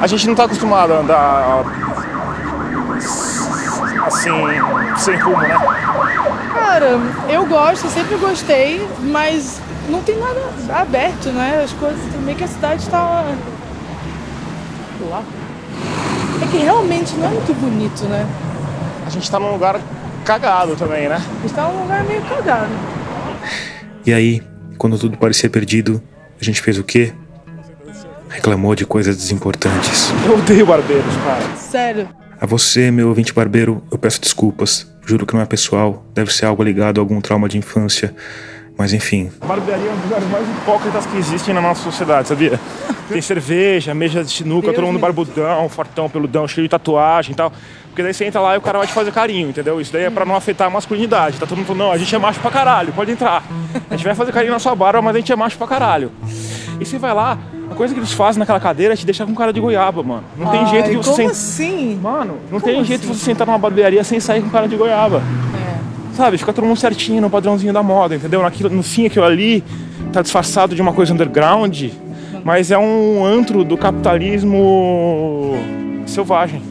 A gente não tá acostumado a andar assim, sem rumo, né? Cara, eu gosto, sempre gostei, mas não tem nada aberto, né? As coisas, meio que a cidade tá. Sei lá. É que realmente não é muito bonito, né? A gente tá num lugar cagado também, né? A gente tá num lugar meio cagado. E aí, quando tudo parecia perdido, a gente fez o quê? Reclamou de coisas desimportantes. Eu odeio barbeiros, cara. Sério. A você, meu ouvinte barbeiro, eu peço desculpas. Juro que não é pessoal, deve ser algo ligado a algum trauma de infância. Mas enfim, Barbearia é um dos lugares mais hipócritas que existem na nossa sociedade, sabia? Tem cerveja, mesa de sinuca, Deus todo mundo barbudão, fortão, peludão, cheio de tatuagem e tal. Porque daí você entra lá e o cara vai te fazer carinho, entendeu? Isso daí é pra não afetar a masculinidade. Tá todo mundo falando, não, a gente é macho pra caralho, pode entrar. A gente vai fazer carinho na sua barba, mas a gente é macho pra caralho. E você vai lá, a coisa que eles fazem naquela cadeira é te deixar com cara de goiaba, mano. Não tem Ai, jeito de você como sentar. assim? Mano, não Como tem jeito de assim? você sentar numa barbearia sem sair com cara de goiaba. Sabe, fica todo mundo certinho no padrãozinho da moda, entendeu? Naquilo, no fim, aquilo ali tá disfarçado de uma coisa underground, mas é um antro do capitalismo selvagem.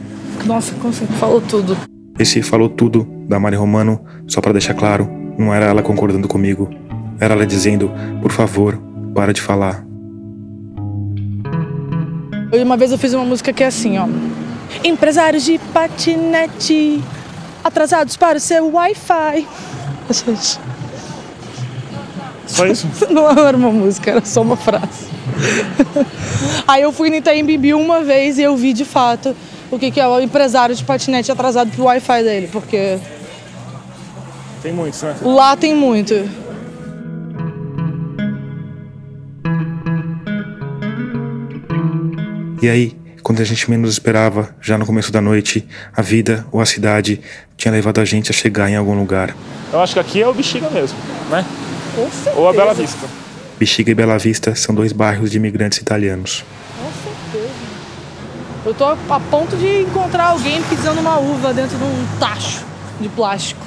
Nossa, como você falou tudo. esse falou tudo da Mari Romano, só pra deixar claro, não era ela concordando comigo. Era ela dizendo, por favor, para de falar. Eu- Uma vez eu fiz uma música que é assim, ó. Empresários de patinete atrasados para o seu Wi-Fi. Só isso. Só isso? Não era uma música, era só uma frase. Aí eu fui no Itaim Bibi uma vez e eu vi de fato o que, que é o empresário de patinete atrasado pro Wi-Fi dele, porque Tem muitos, né? lá tem muito. E aí, quando a gente menos esperava, já no começo da noite, a vida ou a cidade tinha levado a gente a chegar em algum lugar. Eu acho que aqui é o bexiga mesmo, né? Com certeza. Ou a Bela Vista. Bexiga e Bela Vista são dois bairros de imigrantes italianos. Eu tô a ponto de encontrar alguém pisando uma uva dentro de um tacho de plástico.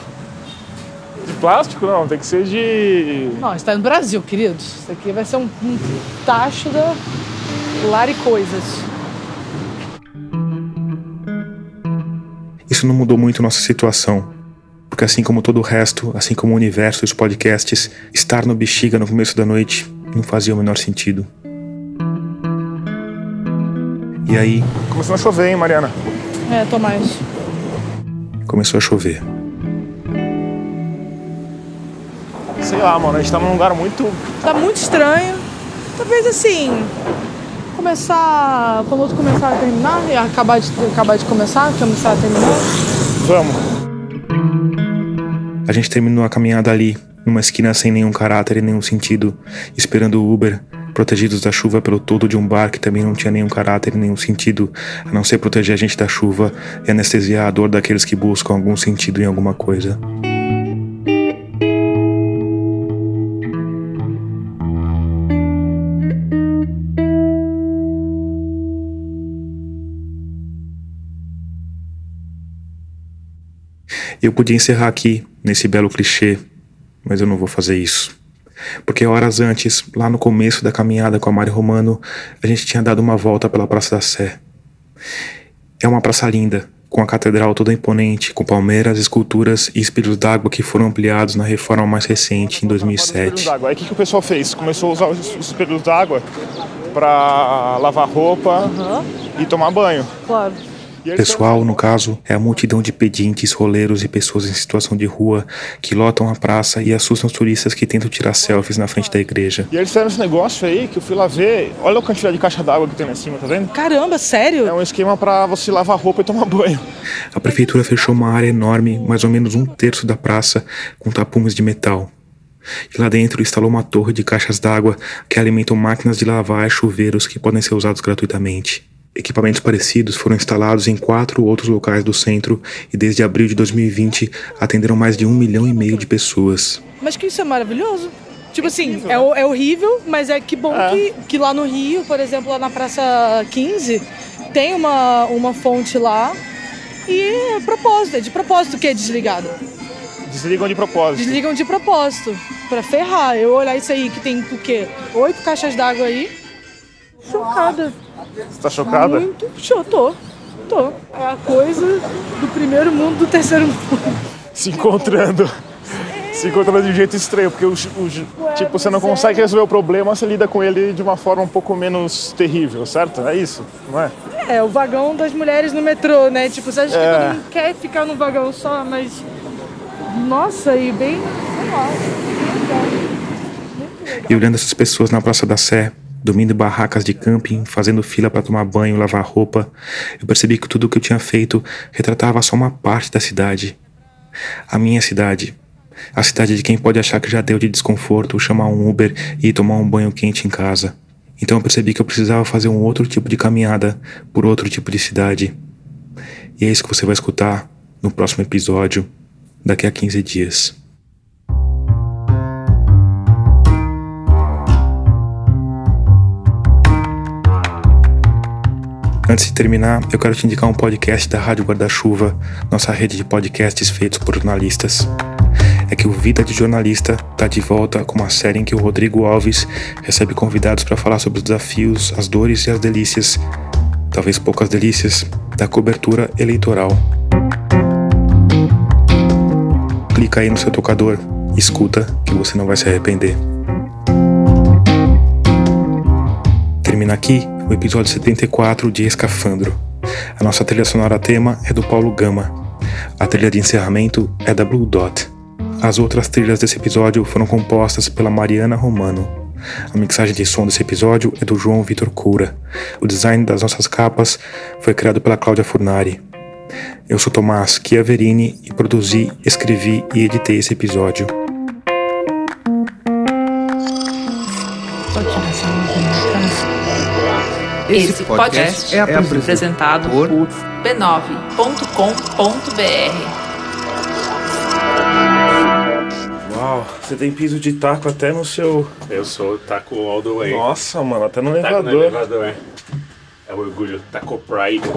De plástico não, tem que ser de. Não, está no Brasil, queridos. Isso aqui vai ser um, um tacho da Lari Coisas. Isso não mudou muito nossa situação. Porque assim como todo o resto, assim como o universo e os podcasts, estar no bexiga no começo da noite não fazia o menor sentido. E aí, Começando a chover, hein, Mariana? É, Tomás. começou a chover. Sei lá, mano, a gente tá num lugar muito. Tá muito estranho. Talvez assim. Começar. Outro começar a terminar, e acabar de, acabar de começar, começar a terminar. Vamos. A gente terminou a caminhada ali, numa esquina sem nenhum caráter e nenhum sentido, esperando o Uber, protegidos da chuva pelo todo de um bar que também não tinha nenhum caráter nenhum sentido, a não ser proteger a gente da chuva e anestesiar a dor daqueles que buscam algum sentido em alguma coisa. Eu podia encerrar aqui, nesse belo clichê, mas eu não vou fazer isso. Porque horas antes, lá no começo da caminhada com a Mari Romano, a gente tinha dado uma volta pela Praça da Sé. É uma praça linda, com a catedral toda imponente, com palmeiras, esculturas e espelhos d'água que foram ampliados na reforma mais recente, em 2007. d'água. Aí o que, que o pessoal fez? Começou a usar os os espelhos d'água pra lavar roupa e tomar banho. Claro. Pessoal, no caso, é a multidão de pedintes, roleiros e pessoas em situação de rua que lotam a praça e assustam os turistas que tentam tirar selfies na frente da igreja. E eles fizeram esse negócio aí que eu fui lá ver. Olha a quantidade de caixa d'água que tem lá em cima, tá vendo? Caramba, sério? É um esquema pra você lavar roupa e tomar banho. A prefeitura fechou uma área enorme, mais ou menos um terço da praça, com tapumes de metal. E lá dentro instalou uma torre de caixas d'água que alimentam máquinas de lavar e chuveiros que podem ser usados gratuitamente. Equipamentos parecidos foram instalados em quatro outros locais do centro e desde abril de 2020 atenderam mais de um milhão e meio de pessoas. Mas que isso é maravilhoso. Tipo assim, é, ho- é horrível, mas é que bom Que, que lá no Rio, por exemplo, lá na Praça 15, tem uma, uma fonte lá e é propósito, é de propósito que é desligado. Desligam de propósito. Desligam de propósito, pra ferrar. Eu olhar isso aí que tem o quê? Oito caixas d'água aí. Chocada. Você tá chocada? Muito cho- tô. Tô. É a coisa do primeiro mundo do terceiro mundo. Se encontrando. Se encontrando de um jeito estranho, porque o, o- tipo, você não consegue resolver o problema, você lida com ele de uma forma um pouco menos terrível, certo? É isso, não é? É, o vagão das mulheres no metrô, né? Tipo, você acha que É. todo mundo quer ficar num vagão só, mas. Nossa, e bem. sei lá, E olhando essas pessoas na Praça da Sé, dormindo em barracas de camping, fazendo fila para tomar banho, lavar roupa, eu percebi que tudo o que eu tinha feito retratava só uma parte da cidade. A minha cidade. A cidade de quem pode achar que já deu de desconforto chamar um Uber e tomar um banho quente em casa. Então eu percebi que eu precisava fazer um outro tipo de caminhada por outro tipo de cidade. E é isso que você vai escutar no próximo episódio, daqui a 15 dias. Antes de terminar, eu quero te indicar um podcast da Rádio Guarda-Chuva, nossa rede de podcasts feitos por jornalistas. É que o Vida de Jornalista está de volta com uma série em que o Rodrigo Alves recebe convidados para falar sobre os desafios, as dores e as delícias, talvez poucas delícias, da cobertura eleitoral. Clica aí no seu tocador, escuta que você não vai se arrepender. Termina aqui o episódio 74 de Escafandro. A nossa trilha sonora tema é do Paulo Gama. A trilha de encerramento é da Blue Dot. As outras trilhas desse episódio foram compostas pela Mariana Romano. A mixagem de som desse episódio é do João Vitor Cura. O design das nossas capas foi criado pela Cláudia Furnari. Eu sou Tomás Chiaverini e produzi, escrevi e editei esse episódio. Esse podcast é apresentado por b9.com.br. Uau, você tem piso de taco até no seu. Eu sou taco all the way. Nossa, mano, até no Taco no elevador. elevador. É o orgulho Taco Pride.